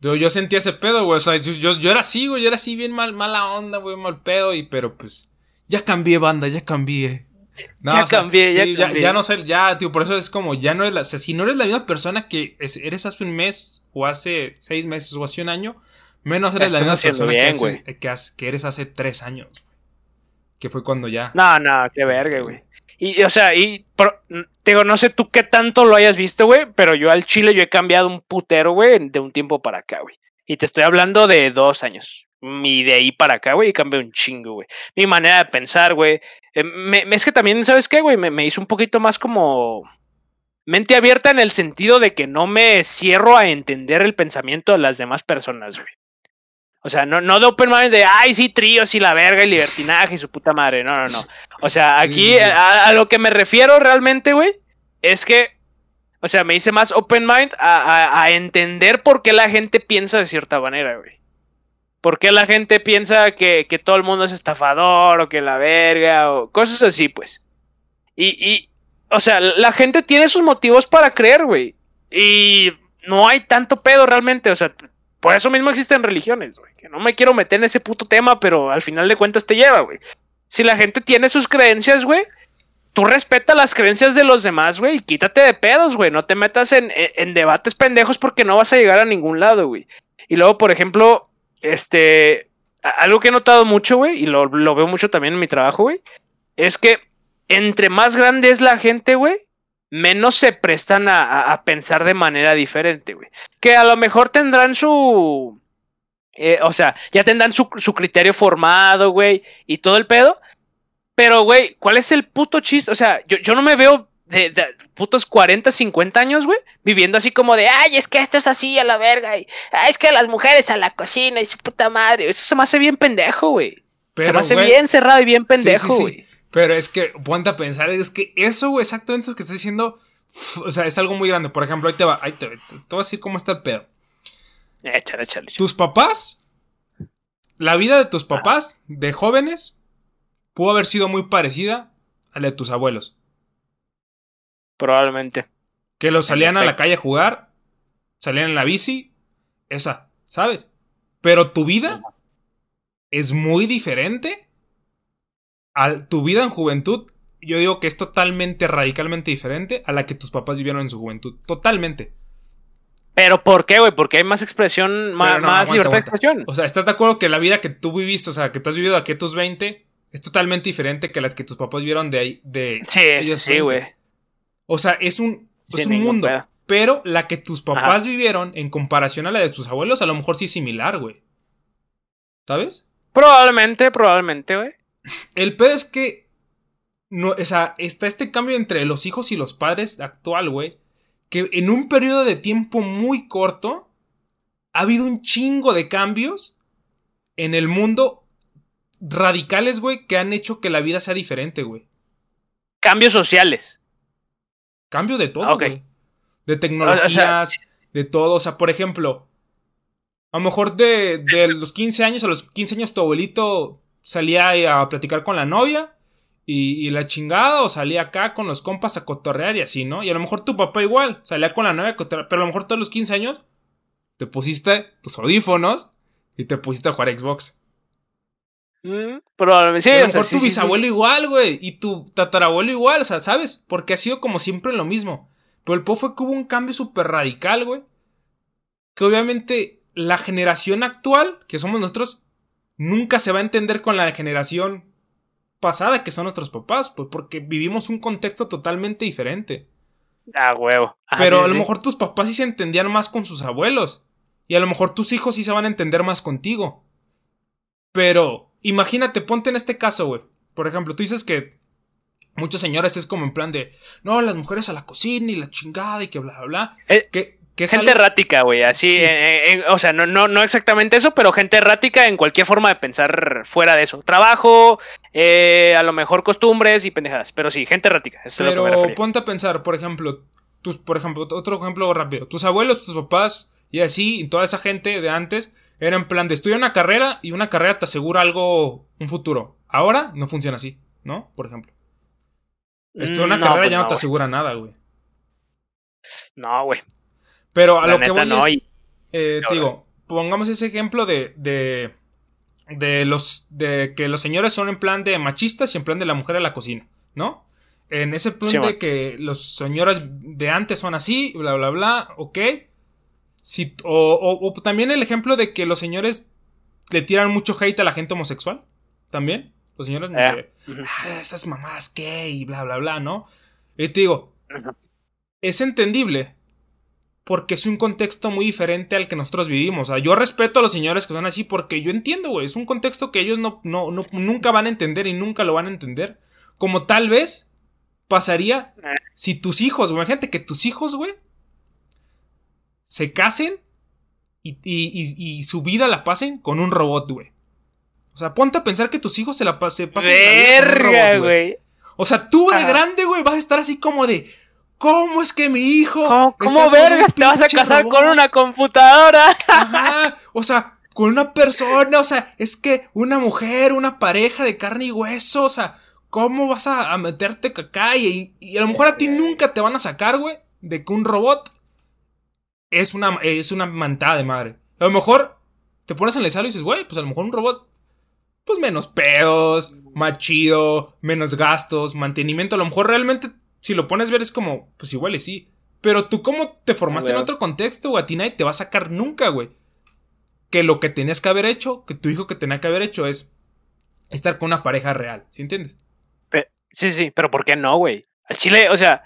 Yo, yo sentía ese pedo, güey. O sea, yo, yo era así, güey. Yo era así bien mal, mala onda, güey, mal pedo. Y pero pues. Ya cambié, banda, ya cambié. ya cambié, ya cambié. Ya, no sé, ya, tío, por eso es como, ya no eres la. O sea, si no eres la misma persona que eres hace un mes, o hace seis meses, o hace un año, menos eres la misma persona que, que, eres hace tres años. Que fue cuando ya. No, no, qué verga, güey. Y, o sea, y digo, no sé tú qué tanto lo hayas visto, güey, pero yo al chile yo he cambiado un putero, güey, de un tiempo para acá, güey. Y te estoy hablando de dos años. Y de ahí para acá, güey, y cambié un chingo, güey. Mi manera de pensar, güey. Eh, me, es que también, ¿sabes qué, güey? Me, me hizo un poquito más como mente abierta en el sentido de que no me cierro a entender el pensamiento de las demás personas, güey. O sea, no, no de open mind de, ay, sí, tríos y la verga y libertinaje y su puta madre. No, no, no. O sea, aquí a, lo que me refiero realmente, güey, es que, o sea, me hice más open mind a, entender por qué la gente piensa de cierta manera, güey. ¿Por qué la gente piensa que, que, todo el mundo es estafador o que la verga o cosas así, pues? Y, y, o sea, la gente tiene sus motivos para creer, güey. Y no hay tanto pedo realmente, o sea, por eso mismo existen religiones, güey. Que no me quiero meter en ese puto tema, pero al final de cuentas te lleva, güey. Si la gente tiene sus creencias, güey, tú respeta las creencias de los demás, güey, y quítate de pedos, güey. No te metas en, debates pendejos porque no vas a llegar a ningún lado, güey. Y luego, por ejemplo, este. Algo que he notado mucho, güey, y lo, lo veo mucho también en mi trabajo, güey, es que entre más grande es la gente, güey, menos se prestan a, pensar de manera diferente, güey. Que a lo mejor tendrán su... Eh, o sea, ya tendrán su, criterio formado, güey, y todo el pedo. Pero, güey, ¿cuál es el puto chiste? O sea, yo, no me veo de, putos 40, 50 años, güey, viviendo así como de, ay, es que esto es así a la verga, y ay, es que las mujeres a la cocina y su puta madre. Eso se me hace bien pendejo, güey. Se me hace bien cerrado y bien pendejo, güey. Pero es que, ponte a pensar, es que eso, güey, exactamente lo que estás diciendo, o sea, es algo muy grande. Por ejemplo, ahí te va, ahí te, te, te voy a decir cómo está el pedo. Échale, échale. Tus papás, la vida de tus papás, de jóvenes, pudo haber sido muy parecida a la de tus abuelos. Probablemente. Que los salían a la calle a jugar, salían en la bici, esa, ¿sabes? Pero tu vida es muy diferente tu vida en juventud yo digo que es totalmente, radicalmente diferente a la que tus papás vivieron en su juventud. Totalmente. Pero ¿por qué, güey? Porque hay más expresión, más, Pero no, más aguanta, libertad de expresión. O sea, ¿estás de acuerdo que la vida que tú viviste, o sea, que tú has vivido aquí a tus 20, es totalmente diferente que la que tus papás vieron de ahí, de Sí, sí, ellos sí, 20? güey. O sea, es un, es un mundo. pedo. Pero la que tus papás vivieron en comparación a la de tus abuelos, a lo mejor sí es similar, güey. ¿Sabes? Probablemente, probablemente, güey. El pedo es que. No, o sea, está este cambio entre los hijos y los padres actual, güey. Que en un periodo de tiempo muy corto. Ha habido un chingo de cambios en el mundo radicales, güey, que han hecho que la vida sea diferente, güey. Cambios sociales. Cambio de todo, Ah, güey. De tecnologías, O sea, de todo. O sea, por ejemplo, a lo mejor de, de los 15 años, a los 15 años tu abuelito salía a platicar con la novia y, y la chingada, o salía acá con los compas a cotorrear y así, ¿no? Y a lo mejor tu papá igual, salía con la novia a cotorrear, pero a lo mejor todos los 15 años te pusiste tus audífonos y te pusiste a jugar Xbox. Mm, probablemente. Sí, Y a lo o sea, mejor sí, tu sí, bisabuelo igual, güey. Y tu tatarabuelo igual, o sea, ¿sabes? Porque ha sido como siempre lo mismo. Pero el po fue que hubo un cambio súper radical, güey. Que obviamente la generación actual, que somos nosotros, nunca se va a entender con la generación pasada, que son nuestros papás, pues porque vivimos un contexto totalmente diferente. Ah, huevo. Pero sí, a lo sí. mejor tus papás sí se entendían más con sus abuelos. Y a lo mejor tus hijos sí se van a entender más contigo. Pero imagínate, ponte en este caso, güey. Por ejemplo, tú dices que muchos señores es como en plan de, no, las mujeres a la cocina y la chingada y que bla, bla, bla. Eh, que, que Gente errática, güey, así, Sí. en- en- o sea, no, no, no exactamente eso, pero gente errática en cualquier forma de pensar fuera de eso. Trabajo, eh, a lo mejor costumbres y pendejadas, pero sí, gente errática, eso es lo que me Pero ponte a pensar, por ejemplo, tus, por ejemplo, otro ejemplo rápido. Tus abuelos, tus papás y así, y toda esa gente de antes, era en plan de estudia una carrera y una carrera te asegura algo, un futuro. Ahora no funciona así, ¿no? Por ejemplo. Estudiar una Mm, carrera pues ya no, te güey. asegura nada, güey. No, güey. Pero a La lo que voy no, es, y- eh, no, digo, pongamos ese ejemplo de, de, de los, de que los señores son en plan de machistas y en plan de la mujer a la cocina, ¿no? En ese plan Sí, de man. que los señores de antes son así, bla, bla, bla, ok. Si, o, o- o también el ejemplo de que los señores le tiran mucho hate a la gente homosexual, también. Los señores, Eh. "Ah, esas mamadas que y bla, bla, bla, ¿no? Y te digo, es entendible. Porque es un contexto muy diferente al que nosotros vivimos. O sea, yo respeto a los señores que son así porque yo entiendo, güey. Es un contexto que ellos no, no, no- nunca van a entender y nunca lo van a entender. Como tal vez pasaría si tus hijos, güey. Imagínate que tus hijos, güey, se casen y, y- y- y su vida la pasen con un robot, güey. O sea, ponte a pensar que tus hijos se la pa- se pasen con un robot, güey. o sea, tú de Ajá. grande, güey, vas a estar así como de. ¿Cómo es que mi hijo. ¿Cómo, cómo vergas te vas a casar robot? con una computadora? Ajá. O sea, con una persona. O sea, es que una mujer, una pareja de carne y hueso. O sea, ¿cómo vas a, a meterte acá? Y, y a lo mejor a ti nunca te van a sacar, güey, de que un robot es una, es una mantada de madre. A lo mejor te pones en el salo y dices, güey, pues a lo mejor un robot pues menos pedos, más chido, menos gastos, mantenimiento. A lo mejor realmente, si lo pones a ver, es como, pues igual y sí. Pero tú, ¿cómo te formaste en otro contexto, güey? A ti nadie te va a sacar nunca, güey. Que lo que tenías que haber hecho, que tu hijo que tenía que haber hecho es estar con una pareja real, ¿sí entiendes? Pe- Sí, sí, pero ¿por qué no, güey? Al chile, o sea,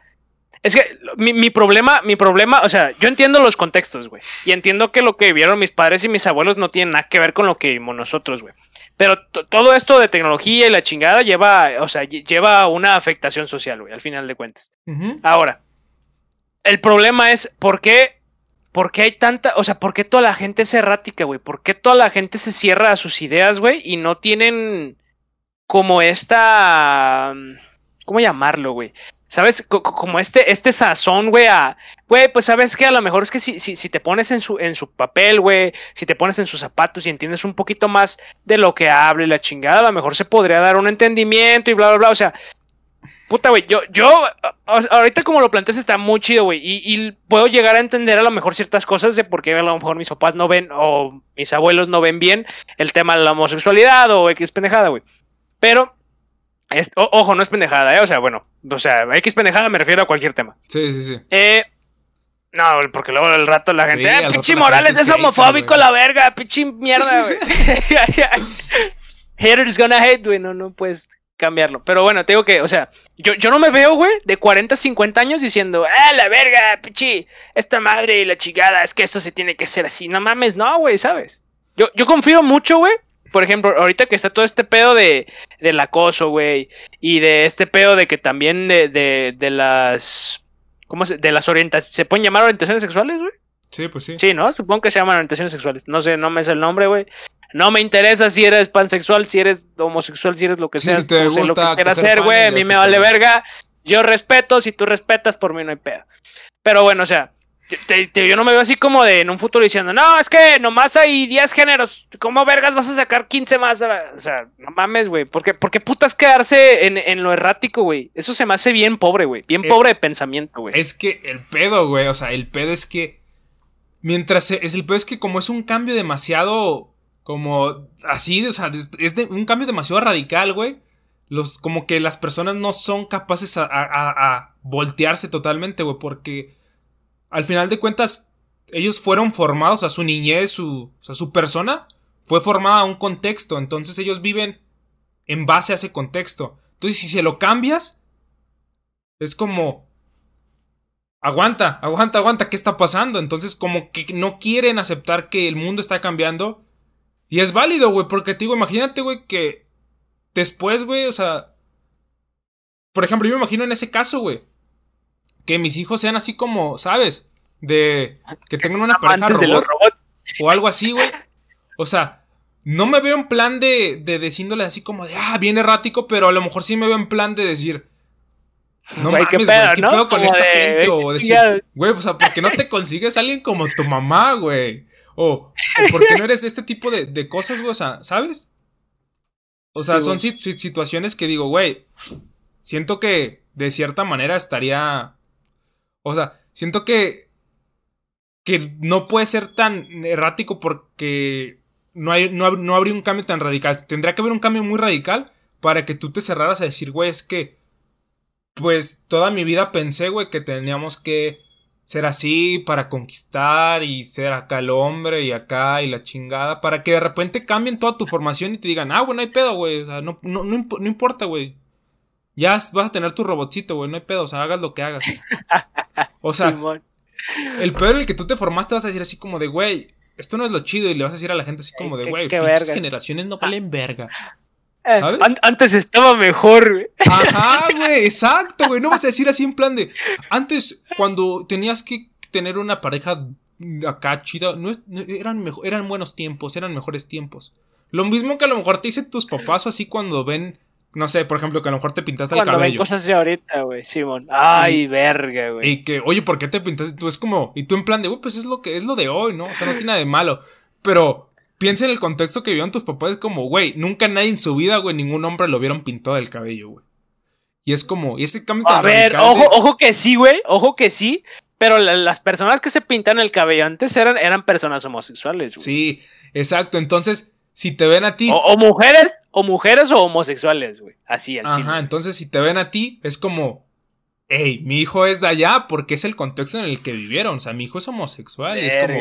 es que mi, mi problema, mi problema, o sea, yo entiendo los contextos, güey. Y entiendo que lo que vivieron mis padres y mis abuelos no tiene nada que ver con lo que vivimos nosotros, güey. Pero to- todo esto de tecnología y la chingada lleva, o sea, lle- lleva una afectación social, güey, al final de cuentas. Ahora, el problema es por qué, por qué hay tanta, o sea, por qué toda la gente es errática, güey, por qué toda la gente se cierra a sus ideas, güey, y no tienen como esta, ¿cómo llamarlo, güey? ¿Sabes? Co- como este, este sazón, güey, a, güey, pues sabes que a lo mejor es que si, si, si te pones en su, en su papel, güey, si te pones en sus zapatos y entiendes un poquito más de lo que habla y la chingada, a lo mejor se podría dar un entendimiento y bla, bla, bla, o sea, Puta, güey, yo, yo, ahorita como lo planteas está muy chido, güey, y, y puedo llegar a entender a lo mejor ciertas cosas de por qué a lo mejor mis papás no ven, o mis abuelos no ven bien el tema de la homosexualidad o X pendejada, güey. Pero, Es- o- ojo, no es pendejada, ¿eh? O sea, bueno, o sea, X pendejada me refiero a cualquier tema. Sí, sí, sí. Eh, no, porque luego al rato la gente, Sí, "Ah, al rato pinche Morales es homofóbico güey". la verga, pinche mierda, güey. Haters gonna hate, güey, no, no puedes cambiarlo. Pero bueno, te digo que, o sea, yo, yo no me veo, güey, de 40, 50 años diciendo, ah, la verga, pinche, esta madre y la chingada, es que esto se tiene que hacer así. No mames, no, güey, ¿sabes? Yo, yo confío mucho, güey. Por ejemplo, ahorita que está todo este pedo de, del acoso, güey, y de este pedo de que también de, de, de las... ¿Cómo se? De las orientaciones... ¿Se pueden llamar orientaciones sexuales, güey? Sí, pues sí. Sí, ¿no? Supongo que se llaman orientaciones sexuales. No sé, no me sé el nombre, güey. No me interesa si eres pansexual, si eres homosexual, si eres lo que Sí, sea. si te lo que quieras hacer, güey. A mí me vale verga. Yo respeto, si tú respetas, por mí no hay pedo. Pero bueno, o sea, yo, te- te- yo no me veo así como de en un futuro diciendo, no, es que nomás hay 10 géneros. ¿Cómo vergas vas a sacar 15 más? O sea, no mames, güey. ¿Por qué, por qué putas quedarse en, en lo errático, güey? Eso se me hace bien pobre, güey. Bien Eh, pobre de pensamiento, güey. Es que el pedo, güey, o sea, el pedo es que mientras se- es el pedo es que como es un cambio demasiado como así, o sea, es, de- un cambio demasiado radical, güey. Los como que las personas no son capaces a, a- a- a voltearse totalmente, güey, porque al final de cuentas ellos fueron formados a su niñez, su, o sea, su persona fue formada a un contexto, entonces ellos viven en base a ese contexto. Entonces, si se lo cambias, es como, aguanta, aguanta, aguanta, ¿qué está pasando? Entonces, como que no quieren aceptar que el mundo está cambiando. Y es válido, güey, porque te digo, imagínate, güey, que después, güey, o sea, por ejemplo, yo me imagino en ese caso, güey, que mis hijos sean así como, ¿sabes? De que tengan una pareja robot o algo así, güey. O sea, no me veo en plan de, de decirle así como de, ah, bien errático, pero a lo mejor sí me veo en plan de decir, no Güey, mames, qué güey, ¿qué ¿no? pedo con Como esta de, gente? "Ve O decir, chingados". güey, o sea, ¿por qué no te consigues a alguien como tu mamá, güey? O, o ¿por qué no eres de este tipo de, de cosas, güey? O sea, ¿sabes? O sea, Sí, son situaciones que digo, güey, siento que de cierta manera estaría... O sea, siento que... Que no puede ser tan errático porque no, hay, no, no habría un cambio tan radical. Tendría que haber un cambio muy radical para que tú te cerraras a decir, güey, es que... Pues toda mi vida pensé, güey, que teníamos que ser así para conquistar y ser acá el hombre y acá y la chingada. Para que de repente cambien toda tu formación y te digan, ah, güey, no hay pedo, güey. O sea, no, no, no, no importa, güey. Ya vas a tener tu robotcito, güey, no hay pedo. O sea, hagas lo que hagas. O sea, el pedo en el que tú te formaste vas a decir así como de, güey, esto no es lo chido. Y le vas a decir a la gente así como de, güey, pinches generaciones no valen verga. Eh, ¿sabes? an- antes estaba mejor, güey. Ajá, güey, exacto, güey. No vas a decir así en plan de. Antes, cuando tenías que tener una pareja acá chida, no, eran, eran buenos tiempos, eran mejores tiempos. Lo mismo que a lo mejor te dicen tus papás o así cuando ven, no sé, por ejemplo, que a lo mejor te pintaste el Cuando ven cabello. cosas de ahorita, güey, Simón. Ay, verga, güey. Y que, oye, ¿por qué te pintaste? Tú es como, y tú en plan de, güey, pues es lo que es lo de hoy, ¿no? O sea, no tiene nada de malo. Pero piensa en el contexto que vivían tus papás, es como, güey, nunca nadie en su vida, güey, ningún hombre lo vieron pintado el cabello, güey. Y es como, y ese cambio A ver, radical ojo, de- ojo que sí, güey. Ojo que sí. Pero la- las personas que se pintan el cabello antes eran, eran personas homosexuales, güey. Sí, exacto. Entonces, si te ven a ti. O, o mujeres, o mujeres o homosexuales, güey. Así, al Ajá, chile. entonces si te ven a ti, es como. Hey, mi hijo es de allá porque es el contexto en el que vivieron. O sea, mi hijo es homosexual. y es como.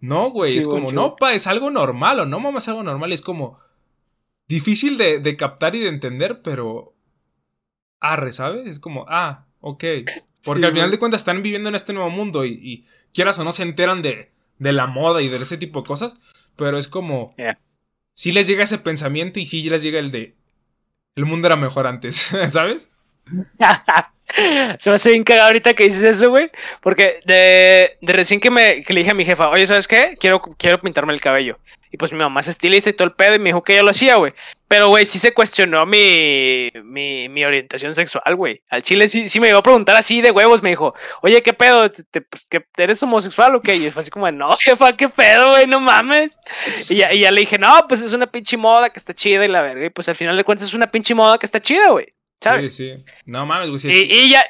No, güey, Sí, es como, sí, no, pa, es algo normal o no, mamá, es algo normal. Es como difícil de, de captar y de entender, pero arre, ¿sabes? Es como, ah, ok. Porque Sí, al final de cuentas están viviendo en este nuevo mundo y, y quieras o no se enteran de, de la moda y de ese tipo de cosas, pero es como, Yeah. Sí les llega ese pensamiento y sí les llega el de, el mundo era mejor antes, ¿sabes? Se me hace bien cagado ahorita que dices eso, güey. Porque de, de recién que, me, que le dije a mi jefa, oye, ¿sabes qué? Quiero, quiero pintarme el cabello. Y pues mi mamá es estilista y todo el pedo y me dijo que ella lo hacía, güey. Pero, güey, sí se cuestionó mi, mi, mi orientación sexual, güey. Al chile sí, sí me iba a preguntar así de huevos. Me dijo, oye, ¿qué pedo? ¿Te- pues, que ¿Eres homosexual o qué? Y fue así como, no, jefa, ¿qué pedo, güey? No mames. Y ya, y ya le dije, no, pues es una pinche moda que está chida y la verga. Y pues al final de cuentas es una pinche moda que está chida, güey. ¿Sabes? Sí, sí. No mames, güey. sí. Y, y ya-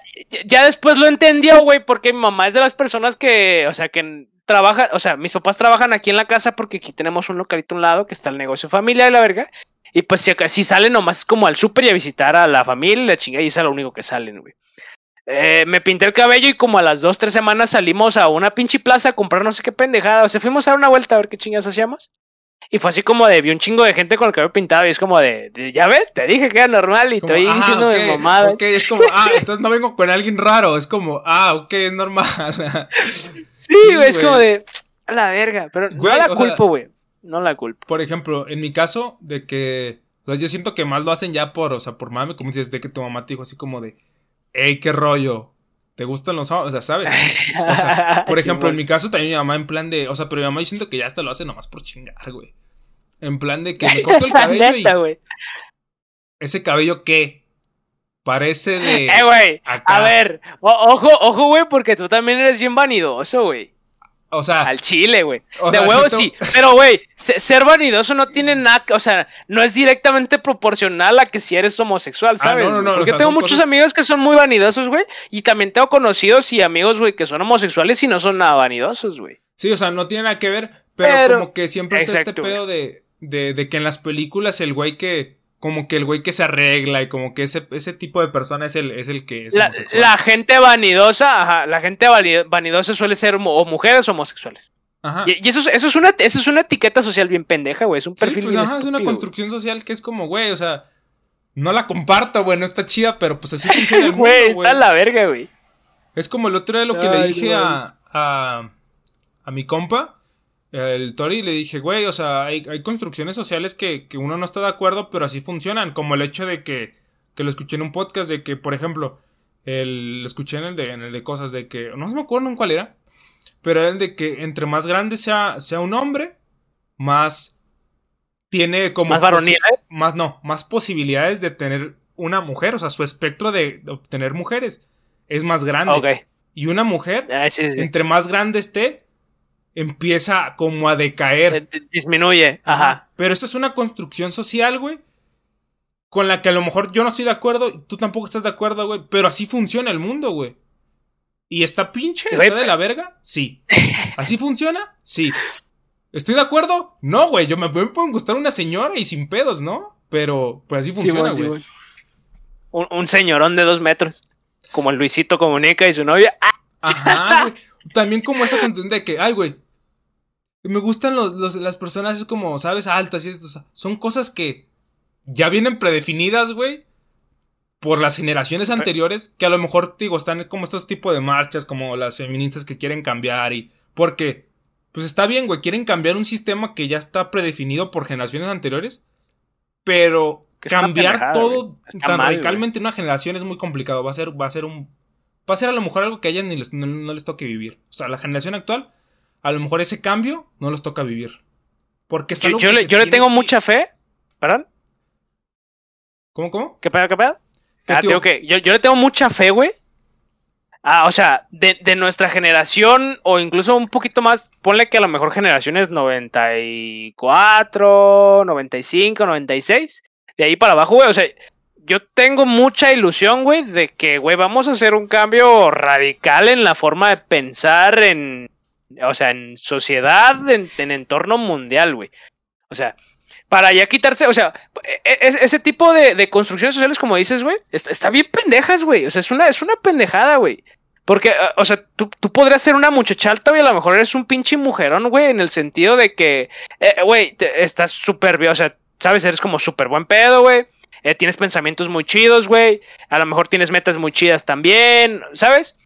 ya después lo entendió, güey, porque mi mamá es de las personas que, o sea, que trabaja, o sea, mis papás trabajan aquí en la casa porque aquí tenemos un localito a un lado que está el negocio familiar y la verga. Y pues si, si salen nomás como al súper y a visitar a la familia, la chingada, y es lo único que salen, güey. Eh, me pinté el cabello y como a las dos, tres semanas salimos a una pinche plaza a comprar no sé qué pendejada. O sea, fuimos a dar una vuelta a ver qué chingas hacíamos. Y fue así como de, vi un chingo de gente con el cabello pintado y es como de, ya ves, te dije que era normal y estoy diciendo de mamada. Ok, es como, ah, entonces no vengo con alguien raro, es como, ah, ok, es normal. sí, güey, es como de, a la verga, pero no la culpo, güey, no la culpo. Por ejemplo, en mi caso, de que, o sea, yo siento que más lo hacen ya por, o sea, por mami, como dices, de que tu mamá te dijo así como de, hey, qué rollo, ¿Te gustan los hombres? O sea, ¿sabes? O sea, por ejemplo, en mi caso también mi mamá en plan de. O sea, pero mi mamá yo siento que ya hasta lo hace nomás por chingar, güey. En plan de que me corto el cabello y. ¿Ese cabello qué? Parece de. Eh, güey. A ver, ojo, ojo, güey, porque tú también eres bien vanidoso, güey. O sea. Al chile, güey. De huevo sí. Pero, güey, ser vanidoso no tiene nada. O sea, no es directamente proporcional a que si eres homosexual, ah, ¿sabes? no, no, no, Porque tengo muchos amigos que son muy vanidosos, güey. Y también tengo conocidos y amigos, güey, que son homosexuales y no son nada vanidosos, güey. Sí, o sea, no tiene nada que ver. Pero, como que siempre está este pedo de, de, de que en las películas el güey que como que el güey que se arregla y como que ese, ese tipo de persona es el, es el que es la, la gente vanidosa, ajá, la gente vanidosa suele ser o mujeres homosexuales. Ajá. Y, eso, eso, es una, eso es una etiqueta social bien pendeja, güey. Es un perfil pues, ajá, es una construcción social que es como, güey, o sea, no la comparto, güey, no está chida, pero pues así funciona el mundo, güey. Está la verga, güey. Es como el otro día lo que le dije a, a, a mi compa el Tori le dije, güey, o sea, hay, construcciones sociales que, uno no está de acuerdo, pero así funcionan. Como el hecho de que, que lo escuché en un podcast de que, por ejemplo, el, lo escuché en el, de, en el de cosas de que, no me acuerdo en cuál era, pero era el de que entre más grande sea, sea un hombre, más tiene como... Más varonil, Más no, más posibilidades de tener una mujer, o sea, su espectro de, obtener mujeres es más grande. Y una mujer, ah, entre más grande esté, empieza como a decaer. Disminuye, ajá. Pero eso es una construcción social, güey. Con la que a lo mejor yo no estoy de acuerdo y tú tampoco estás de acuerdo, güey. Pero así funciona el mundo, güey. ¿Y está pinche? ¿Está de la verga? Sí. ¿Así funciona? Sí. ¿Estoy de acuerdo? No, güey. Yo me, pueden gustar una señora y sin pedos, ¿no? Pero pues así funciona, güey. un, un, señorón de dos metros. Como el Luisito Comunica y su novia. Ajá, güey. También como esa contienda de que, ay, güey, me gustan los, las personas como, ¿sabes? Altas y esto. son cosas que ya vienen predefinidas, güey. Por las generaciones anteriores. Que a lo mejor, digo, están como estos tipos de marchas. Como las feministas que quieren cambiar. Y. Porque. Pues está bien, güey. Quieren cambiar un sistema que ya está predefinido por generaciones anteriores. Pero cambiar todo tan radicalmente en una generación es muy complicado. Va a ser, va a ser un. Va a ser a lo mejor algo que a ellas ni les, no les toque vivir. O sea, la generación actual a lo mejor ese cambio no los toca vivir. Porque yo, le, yo le, tengo mucha fe. ¿Perdón? ¿Cómo, cómo? ¿Qué pedo, qué pedo? Ah, yo, yo le tengo mucha fe, güey. Ah, o sea, de, de, nuestra generación, o incluso un poquito más, ponle que a lo mejor generaciones 94, 95, 96. De ahí para abajo, güey. O sea, yo tengo mucha ilusión, güey, de que, güey, vamos a hacer un cambio radical en la forma de pensar en, o sea, en sociedad, en, entorno mundial, güey. O sea, para ya quitarse, o sea, e, e, ese tipo de, construcciones sociales, como dices, güey, está, bien pendejas, güey. O sea, es una, es una pendejada, güey. Porque, o sea, tú, podrías ser una muchacha alta, güey, a lo mejor eres un pinche mujerón, güey, en el sentido de que, eh, güey, estás súper bien, o sea, sabes, eres como súper buen pedo, güey. Eh, tienes pensamientos muy chidos, güey. A lo mejor tienes metas muy chidas también, ¿sabes?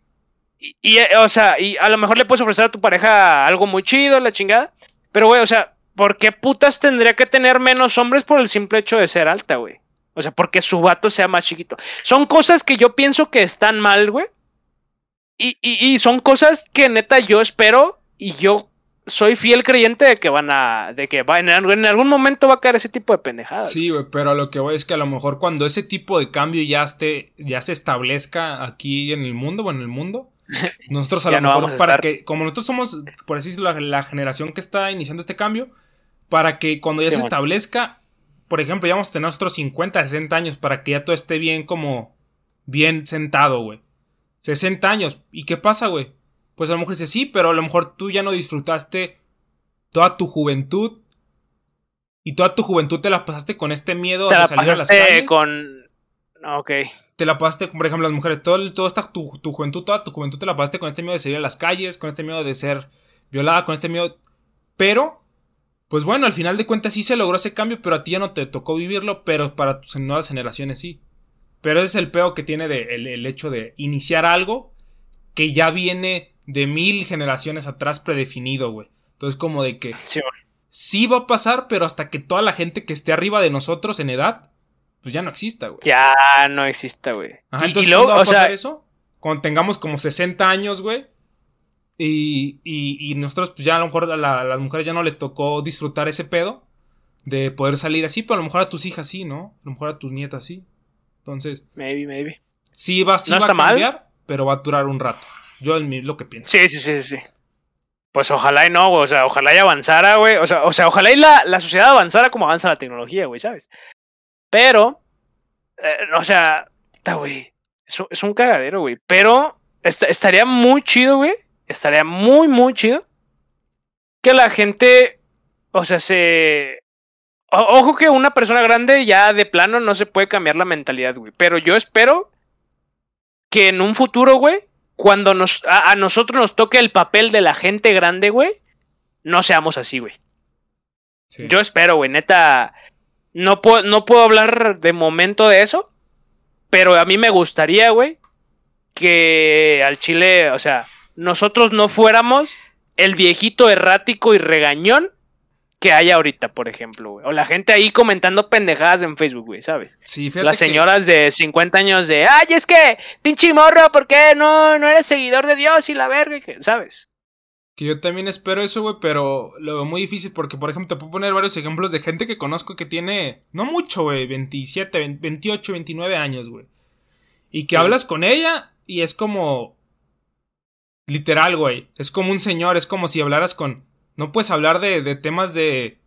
Y, eh, o sea, y a lo mejor le puedes ofrecer a tu pareja algo muy chido, la chingada. Pero, güey, o sea, ¿por qué putas tendría que tener menos hombres por el simple hecho de ser alta, güey? O sea, porque su vato sea más chiquito. Son cosas que yo pienso que están mal, güey. Y, y, son cosas que neta yo espero y yo soy fiel creyente de que van a. de que va, en, en algún momento va a caer ese tipo de pendejadas. Sí, güey, pero lo que voy es que a lo mejor cuando ese tipo de cambio ya esté. ya se establezca aquí en el mundo o en el mundo. Nosotros a lo mejor, para que, como nosotros somos, por así decirlo, la, generación que está iniciando este cambio, para que cuando ya se establezca, por ejemplo, ya vamos a tener nosotros 50, 60 años para que ya todo esté bien como, bien sentado, güey. 60 años. ¿Y qué pasa, güey? Pues a lo mejor dice, sí, pero a lo mejor tú ya no disfrutaste toda tu juventud y toda tu juventud te la pasaste con este miedo Te de la salir a las calles. con. Ok. Te la pasaste, por ejemplo, las mujeres, todo, todo esta, tu, tu juventud, toda tu juventud te la pasaste con este miedo de salir a las calles, con este miedo de ser violada, con este miedo. Pero, pues bueno, al final de cuentas sí se logró ese cambio, pero a ti ya no te tocó vivirlo, pero para tus nuevas generaciones sí. Pero ese es el peo que tiene de, el, el hecho de iniciar algo que ya viene de mil generaciones atrás predefinido, güey. Entonces, como de que sí va a pasar, pero hasta que toda la gente que esté arriba de nosotros en edad, pues ya no exista, güey. ya no existe, güey. Ajá, entonces, luego, ¿cuándo va a o sea, pasar eso? Cuando tengamos como 60 años, güey. Y, y, y nosotros, pues ya a lo mejor a, la- a las mujeres ya no les tocó disfrutar ese pedo de poder salir así, pero a lo mejor a tus hijas sí, ¿no? A lo mejor a tus nietas sí. Entonces, Maybe, maybe. sí va, sí No va está a mal. cambiar, pero va a durar un rato. Yo es lo que pienso. Sí, sí, sí, sí. Pues ojalá y no, güey. O sea, ojalá y avanzara, güey. O sea, o sea, ojalá y la, la sociedad avanzara como avanza la tecnología, güey, ¿sabes? Pero, eh, o sea, puta, güey. Es, un- es un cagadero, güey. Pero est- estaría muy chido, güey. Estaría muy, muy chido que la gente, o sea, se... o- Ojo que una persona grande ya de plano no se puede cambiar la mentalidad, güey. Pero yo espero que en un futuro, güey, cuando nos, a, a nosotros nos toque el papel de la gente grande, güey, no seamos así, güey. Sí. Yo espero, güey, neta. No puedo, no puedo hablar de momento de eso, pero a mí me gustaría, güey, que al Chile, o sea, nosotros no fuéramos el viejito errático y regañón que hay ahorita, por ejemplo, güey. O la gente ahí comentando pendejadas en Facebook, güey, ¿sabes? Sí, fíjate Las que- señoras de 50 años de, ay, es que, pinche morro, ¿por qué no, no eres seguidor de Dios y la verga? que-", ¿Sabes? Que yo también espero eso, güey, pero lo veo muy difícil porque, por ejemplo, te puedo poner varios ejemplos de gente que conozco que tiene, no mucho, güey, 27, 20, 28, 29 años, güey. Y que Sí. hablas con ella y es como... Literal, güey. Es como un señor, es como si hablaras con... No puedes hablar de, de temas de...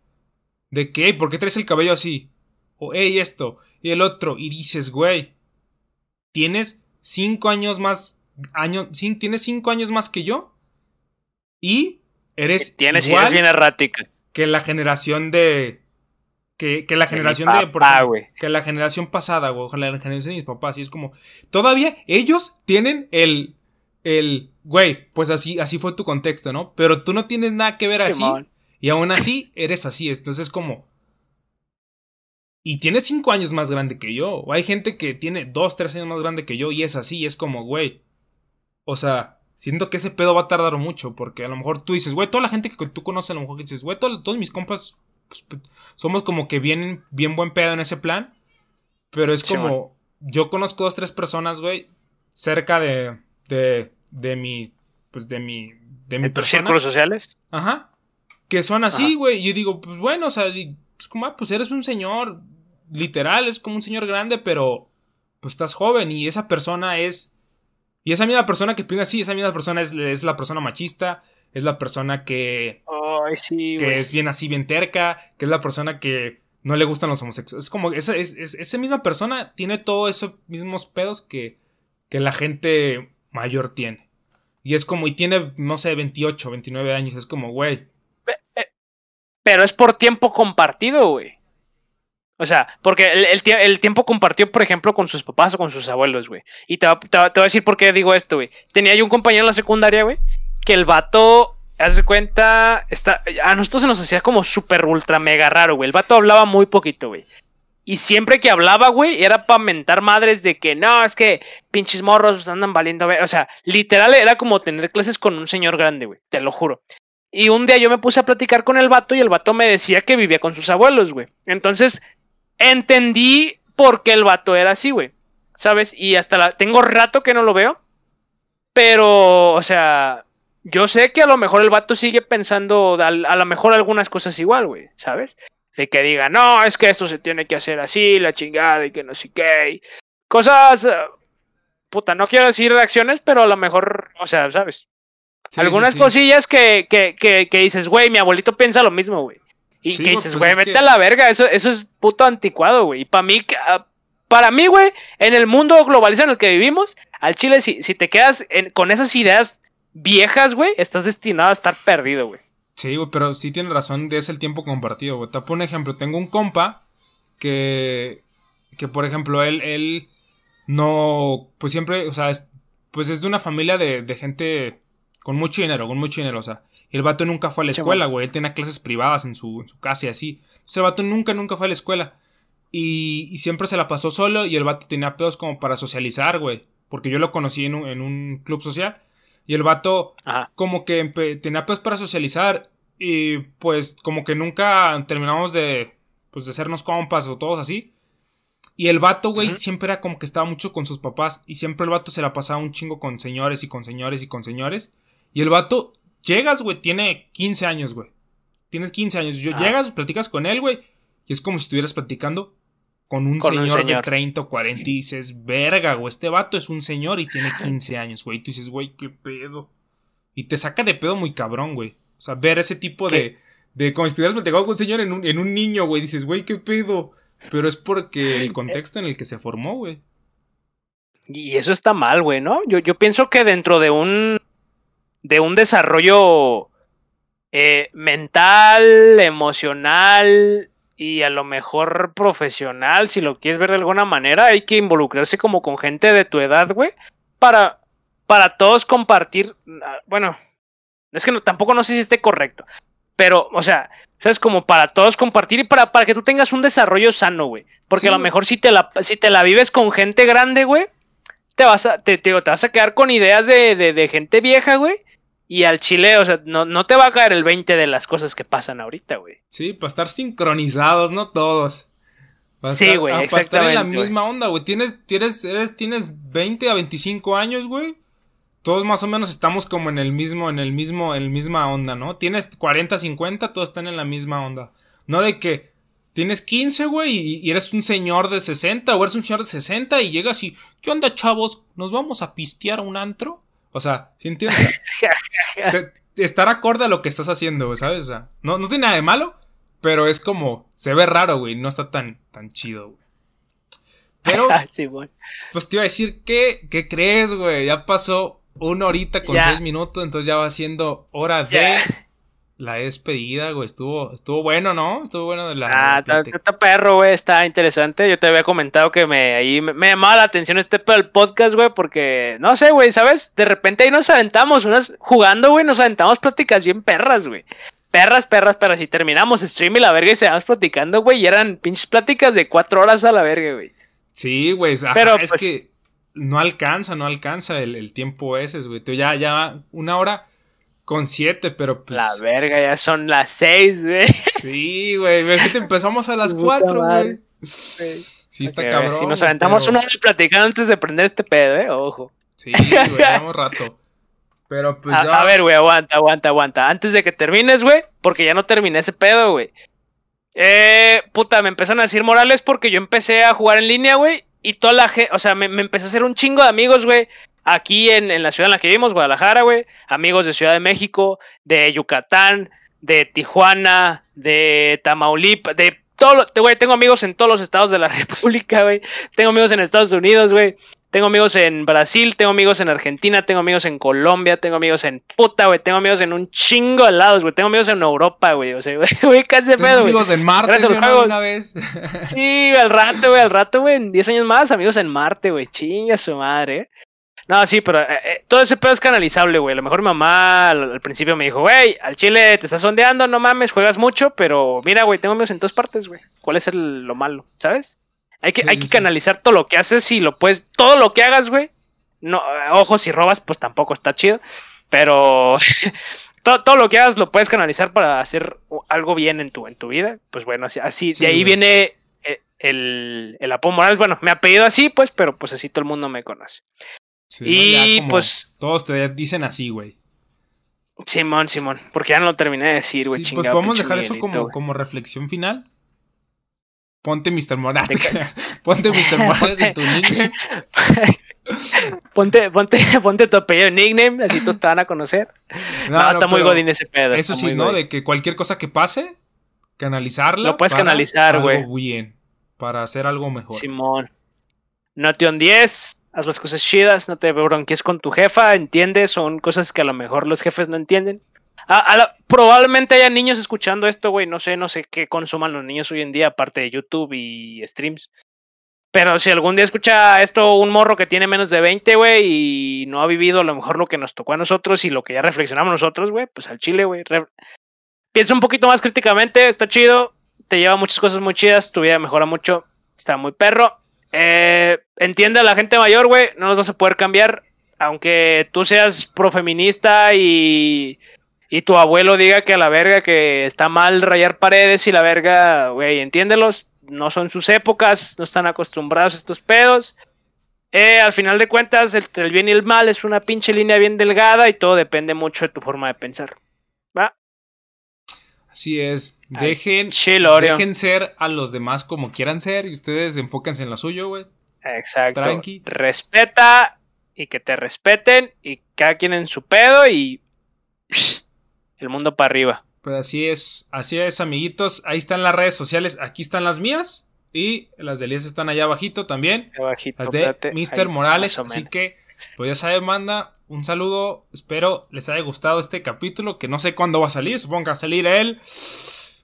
De "Ey, ¿por qué traes el cabello así? O, hey, esto, y el otro. Y dices, güey, tienes cinco años más... Año, tienes cinco años más que yo. Y eres Tienes igual bien erráticas. que la generación de. Que, que la De generación de. por papá, ejemplo, güey. que la generación pasada, güey. La generación de mis papás. Y es como. Todavía ellos tienen el. El. Güey, pues así, así fue tu contexto, ¿no? Pero tú no tienes nada que ver así. Simón. Y aún así, eres así. Entonces, como. Y tienes cinco años más grande que yo. O hay gente que tiene dos, tres años más grande que yo y es así. Y es como, güey. O sea, siento que ese pedo va a tardar mucho. Porque a lo mejor tú dices, güey, toda la gente que tú conoces, a lo mejor dices, güey, todo- todos mis compas. pues, somos como que bien, bien buen pedo en ese plan. Pero es como. Yo conozco dos, tres personas, güey. Cerca de. De. De mi. Pues de mi. De mi ¿En tus persona. círculos sociales? Ajá. Que son así, güey. Y yo digo, pues bueno, o sea, pues como, ah, pues eres un señor, literal, es como un señor grande, pero pues estás joven y esa persona es... Y esa misma persona que piensa así, esa misma persona es, es la persona machista, es la persona que, sí, que es bien así, bien terca, que es la persona que no le gustan los homosexuales. Es como, esa, es, es- esa misma persona tiene todos esos mismos pedos que, que la gente mayor tiene. Y es como, y tiene, no sé, 28, 29 años, es como, güey. Pero es por tiempo compartido, güey. O sea, porque el, el tie- el tiempo compartido, por ejemplo, con sus papás o con sus abuelos, güey. Y te, te voy a decir por qué digo esto, güey. Tenía yo un compañero en la secundaria, güey, que el vato, haz de cuenta, está, a nosotros se nos hacía como súper ultra mega raro, güey. El vato hablaba muy poquito, güey. Y siempre que hablaba, güey, era para mentar madres de que no, es que pinches morros andan valiendo. ver-". O sea, literal era como tener clases con un señor grande, güey. Te lo juro. Y un día yo me puse a platicar con el vato y el vato me decía que vivía con sus abuelos, güey. Entonces, entendí por qué el vato era así, güey. ¿Sabes? Y hasta la... Tengo rato que no lo veo. Pero, o sea, yo sé que a lo mejor el vato sigue pensando a, a lo mejor algunas cosas igual, güey. ¿Sabes? De que diga, no, es que esto se tiene que hacer así, la chingada y que no sé qué. Cosas... eh, Puta, no quiero decir reacciones, pero a lo mejor, o sea, ¿sabes? Sí, Algunas sí, sí. cosillas que, que, que, que dices, güey, mi abuelito piensa lo mismo, güey. Y Sí, que dices, pues güey, es vete que- a la verga, eso, eso es puto anticuado, güey. Y para mí, ah, para mí, güey, en el mundo globalizado en el que vivimos, al chile, si, si te quedas en- con esas ideas viejas, güey, estás destinado a estar perdido, güey. Sí, güey, pero sí tiene razón, es el tiempo compartido, güey. Te pongo un ejemplo, tengo un compa que, que por ejemplo, él, él no, pues siempre, o sea, es, pues es de una familia de, de gente con mucho dinero, con mucho dinero, o sea, y el vato nunca fue a la escuela, güey, él tenía clases privadas en su, en su casa y así. Entonces el vato nunca, nunca fue a la escuela. Y, y, siempre se la pasó solo y el vato tenía pedos como para socializar, güey. Porque yo lo conocí en un, en un club social. Y el vato como que tenía pedos para socializar. Y pues como que nunca terminamos de, pues, de hacernos compas o todos así. Y el vato, güey, siempre era como que estaba mucho con sus papás. Y siempre el vato se la pasaba un chingo con señores y con señores y con señores. Y el vato, llegas, güey, tiene 15 años, güey. Tienes 15 años. Yo, Llegas, platicas con él, güey. Y es como si estuvieras platicando con un, señor, de 30 o 40 y dices, verga, güey, este vato es un señor y tiene 15 años, güey. Y tú dices, güey, qué pedo. Y te saca de pedo muy cabrón, güey. O sea, ver ese tipo de, de. como si estuvieras platicando con un señor en un, en un niño, güey. Dices, güey, qué pedo. Pero es porque el contexto en el que se formó, güey. Y eso está mal, güey, ¿no? Yo, yo pienso que dentro de un. De un desarrollo. Eh, mental, emocional y a lo mejor profesional, si lo quieres ver de alguna manera, hay que involucrarse como con gente de tu edad, güey, para, para todos compartir, ah, bueno, es que no, tampoco no sé si esté correcto, pero, o sea, ¿sabes? Como para todos compartir y para, para que tú tengas un desarrollo sano, güey, porque a lo mejor si te, la, si te la vives con gente grande, güey, te vas a, te, te, vas a quedar con ideas de, de, de gente vieja, güey, y al chile, o sea, no, no, te va a caer el 20 de las cosas que pasan ahorita, güey. Sí, para estar sincronizados, no todos. sí, güey, exactamente. Para estar en la misma onda, güey. Tienes, tienes, eres, tienes 20 a 25 años, güey. Todos más o menos estamos como en el mismo, en el mismo, en la misma onda, ¿no? Tienes 40, 50, todos están en la misma onda. No de que tienes 15, güey, y, y, eres un señor de 60, o eres un señor de 60 y llegas y, ¿qué onda, chavos? ¿Nos vamos a pistear a un antro? O sea, ¿sí entiendes? estar acorde a lo que estás haciendo, ¿sabes? O sea, no, no tiene nada de malo, pero es como, se ve raro, güey, no está tan, tan chido, güey. Pero, sí, güey. pues te iba a decir, ¿qué, qué crees, güey? Ya pasó una horita con seis minutos, entonces ya va siendo hora de la despedida, güey. Estuvo, estuvo bueno, ¿no? Estuvo bueno de la. Ah, está perro, güey. Está interesante. Yo te había comentado que me ahí me, llamaba la atención este pedo del podcast, güey. Porque, no sé, güey, ¿sabes? De repente ahí nos aventamos unas. Jugando, güey, nos aventamos pláticas bien perras, güey. Perras, perras, perras. Y terminamos stream y la verga y se vamos platicando, güey. Y eran pinches pláticas de cuatro horas a la verga, güey. Sí, güey. Pero es pues que no alcanza, no alcanza el, el tiempo ese, güey. Ya, ya, una hora con siete, pero pues. La verga, ya son las seis, güey. Sí, güey. te empezamos a las cuatro, güey. Sí, está cabrón. Si nos aventamos una vez platicando antes de prender este pedo, eh, ojo. Sí, güey, llevamos rato. Pero pues a, ya. A ver, güey, aguanta, aguanta, aguanta. Antes de que termines, güey, porque ya no terminé ese pedo, güey. Eh, puta, me empezaron a decir Morales porque yo empecé a jugar en línea, güey. Y toda la gente, o sea, me, me empecé a hacer un chingo de amigos, güey aquí en, en, la ciudad en la que vivimos, Guadalajara, güey, amigos de Ciudad de México, de Yucatán, de Tijuana, de Tamaulipas, de todo, güey, tengo amigos en todos los estados de la República, güey, tengo amigos en Estados Unidos, güey, tengo amigos en Brasil, tengo amigos en Argentina, tengo amigos en Colombia, tengo amigos en puta, güey, tengo amigos en un chingo de lados, güey, tengo amigos en Europa, güey, o sea, güey, casi pedo, güey. amigos en Marte, Gracias una vez. Sí, al rato, güey, al rato, güey, en 10 años más, amigos en Marte, güey, chinga su madre, ¿eh? No, sí, pero eh, eh, todo ese pedo es canalizable, güey. A lo mejor mi mamá al, principio me dijo, güey, al chile te estás sondeando, no mames, juegas mucho, pero mira, güey, tengo amigos en todas partes, güey. ¿Cuál es el, lo malo? ¿Sabes? Hay que, hay que canalizar todo lo que haces y lo puedes, todo lo que hagas, güey. No, eh, ojo, si robas, pues tampoco está chido. Pero todo, todo, lo que hagas lo puedes canalizar para hacer algo bien en tu, en tu vida. Pues bueno, así, así de ahí viene el, el apodo Morales. Bueno, me ha pedido así, pues, pero pues así todo el mundo me conoce y pues. Todos te dicen así, güey. Simón, Simón. Porque ya no lo terminé de decir, güey. Sí, pues podemos dejar eso como, como reflexión final. Ponte Mr. Morales. ponte Mr. Morales en tu nickname. ponte, ponte, ponte tu apellido nickname, así todos te van a conocer. No, está muy godín ese pedo. Eso sí, ¿no? De que cualquier cosa que pase, canalizarla. Lo puedes canalizar, güey. bien. Para hacer algo mejor. Simón. Notion 10, haz las cosas chidas, no te bronques con tu jefa, entiendes, son cosas que a lo mejor los jefes no entienden. probablemente haya niños escuchando esto, güey. No sé, no sé qué consuman los niños hoy en día, aparte de YouTube y streams. Pero si algún día escucha esto un morro que tiene menos de 20, güey, y no ha vivido a lo mejor lo que nos tocó a nosotros y lo que ya reflexionamos nosotros, güey, pues al chile, güey. Piensa un poquito más críticamente, está chido, te lleva muchas cosas muy chidas, tu vida mejora mucho, está muy perro. Eh, entiende a la gente mayor, güey, no nos vas a poder cambiar, aunque tú seas profeminista y, y tu abuelo diga que a la verga que está mal rayar paredes y la verga, güey, entiéndelos, no son sus épocas, no están acostumbrados a estos pedos. Eh, al final de cuentas, el, el, bien y el mal es una pinche línea bien delgada y todo depende mucho de tu forma de pensar. Así es. Dejen, dejen ser a los demás como quieran ser y ustedes enfóquense en lo suyo, güey. Exacto. Tranqui. Respeta y que te respeten y cada quien en su pedo y el mundo para arriba. Pues así es, así es, amiguitos. Ahí están las redes sociales. Aquí están las mías. Y las de Elías están allá abajito también. Abajito, las de Mr. Morales. Así que, pues ya saben, manda. Un saludo. Espero les haya gustado este capítulo. Que no sé cuándo va a salir. Supongo que va a salir el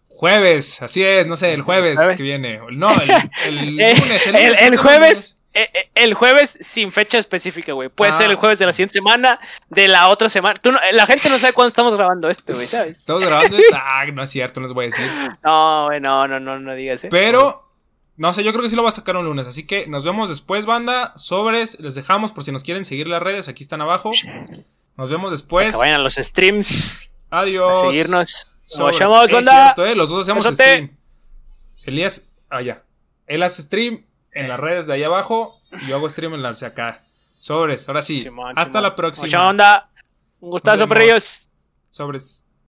jueves. Así es, no sé, el jueves, que viene. No, el, lunes. El, jueves. Eh, eh, el jueves sin fecha específica, güey. Puede ser el ah. jueves de la siguiente semana, de la otra semana. la gente no sabe cuándo estamos grabando esto, güey, ¿sabes? Estamos grabando esto. Ah, no es cierto, no les voy a decir. No, güey, no, no, no, no digas, ¿eh? Pero, no sé, yo creo que sí lo va a sacar un lunes. Así que nos vemos después, banda. Sobres, les dejamos por si nos quieren seguir las redes. Aquí están abajo. Nos vemos después. que vayan a los streams. Adiós. A seguirnos. Nos vemos, banda. Cierto, ¿eh? Los dos hacemos stream. Elías, allá. Él hace stream en las redes de ahí abajo. Yo hago stream en las de acá. Sobres, ahora sí. Hasta la próxima. Mucha onda. Un gustazo, ellos. Sobres.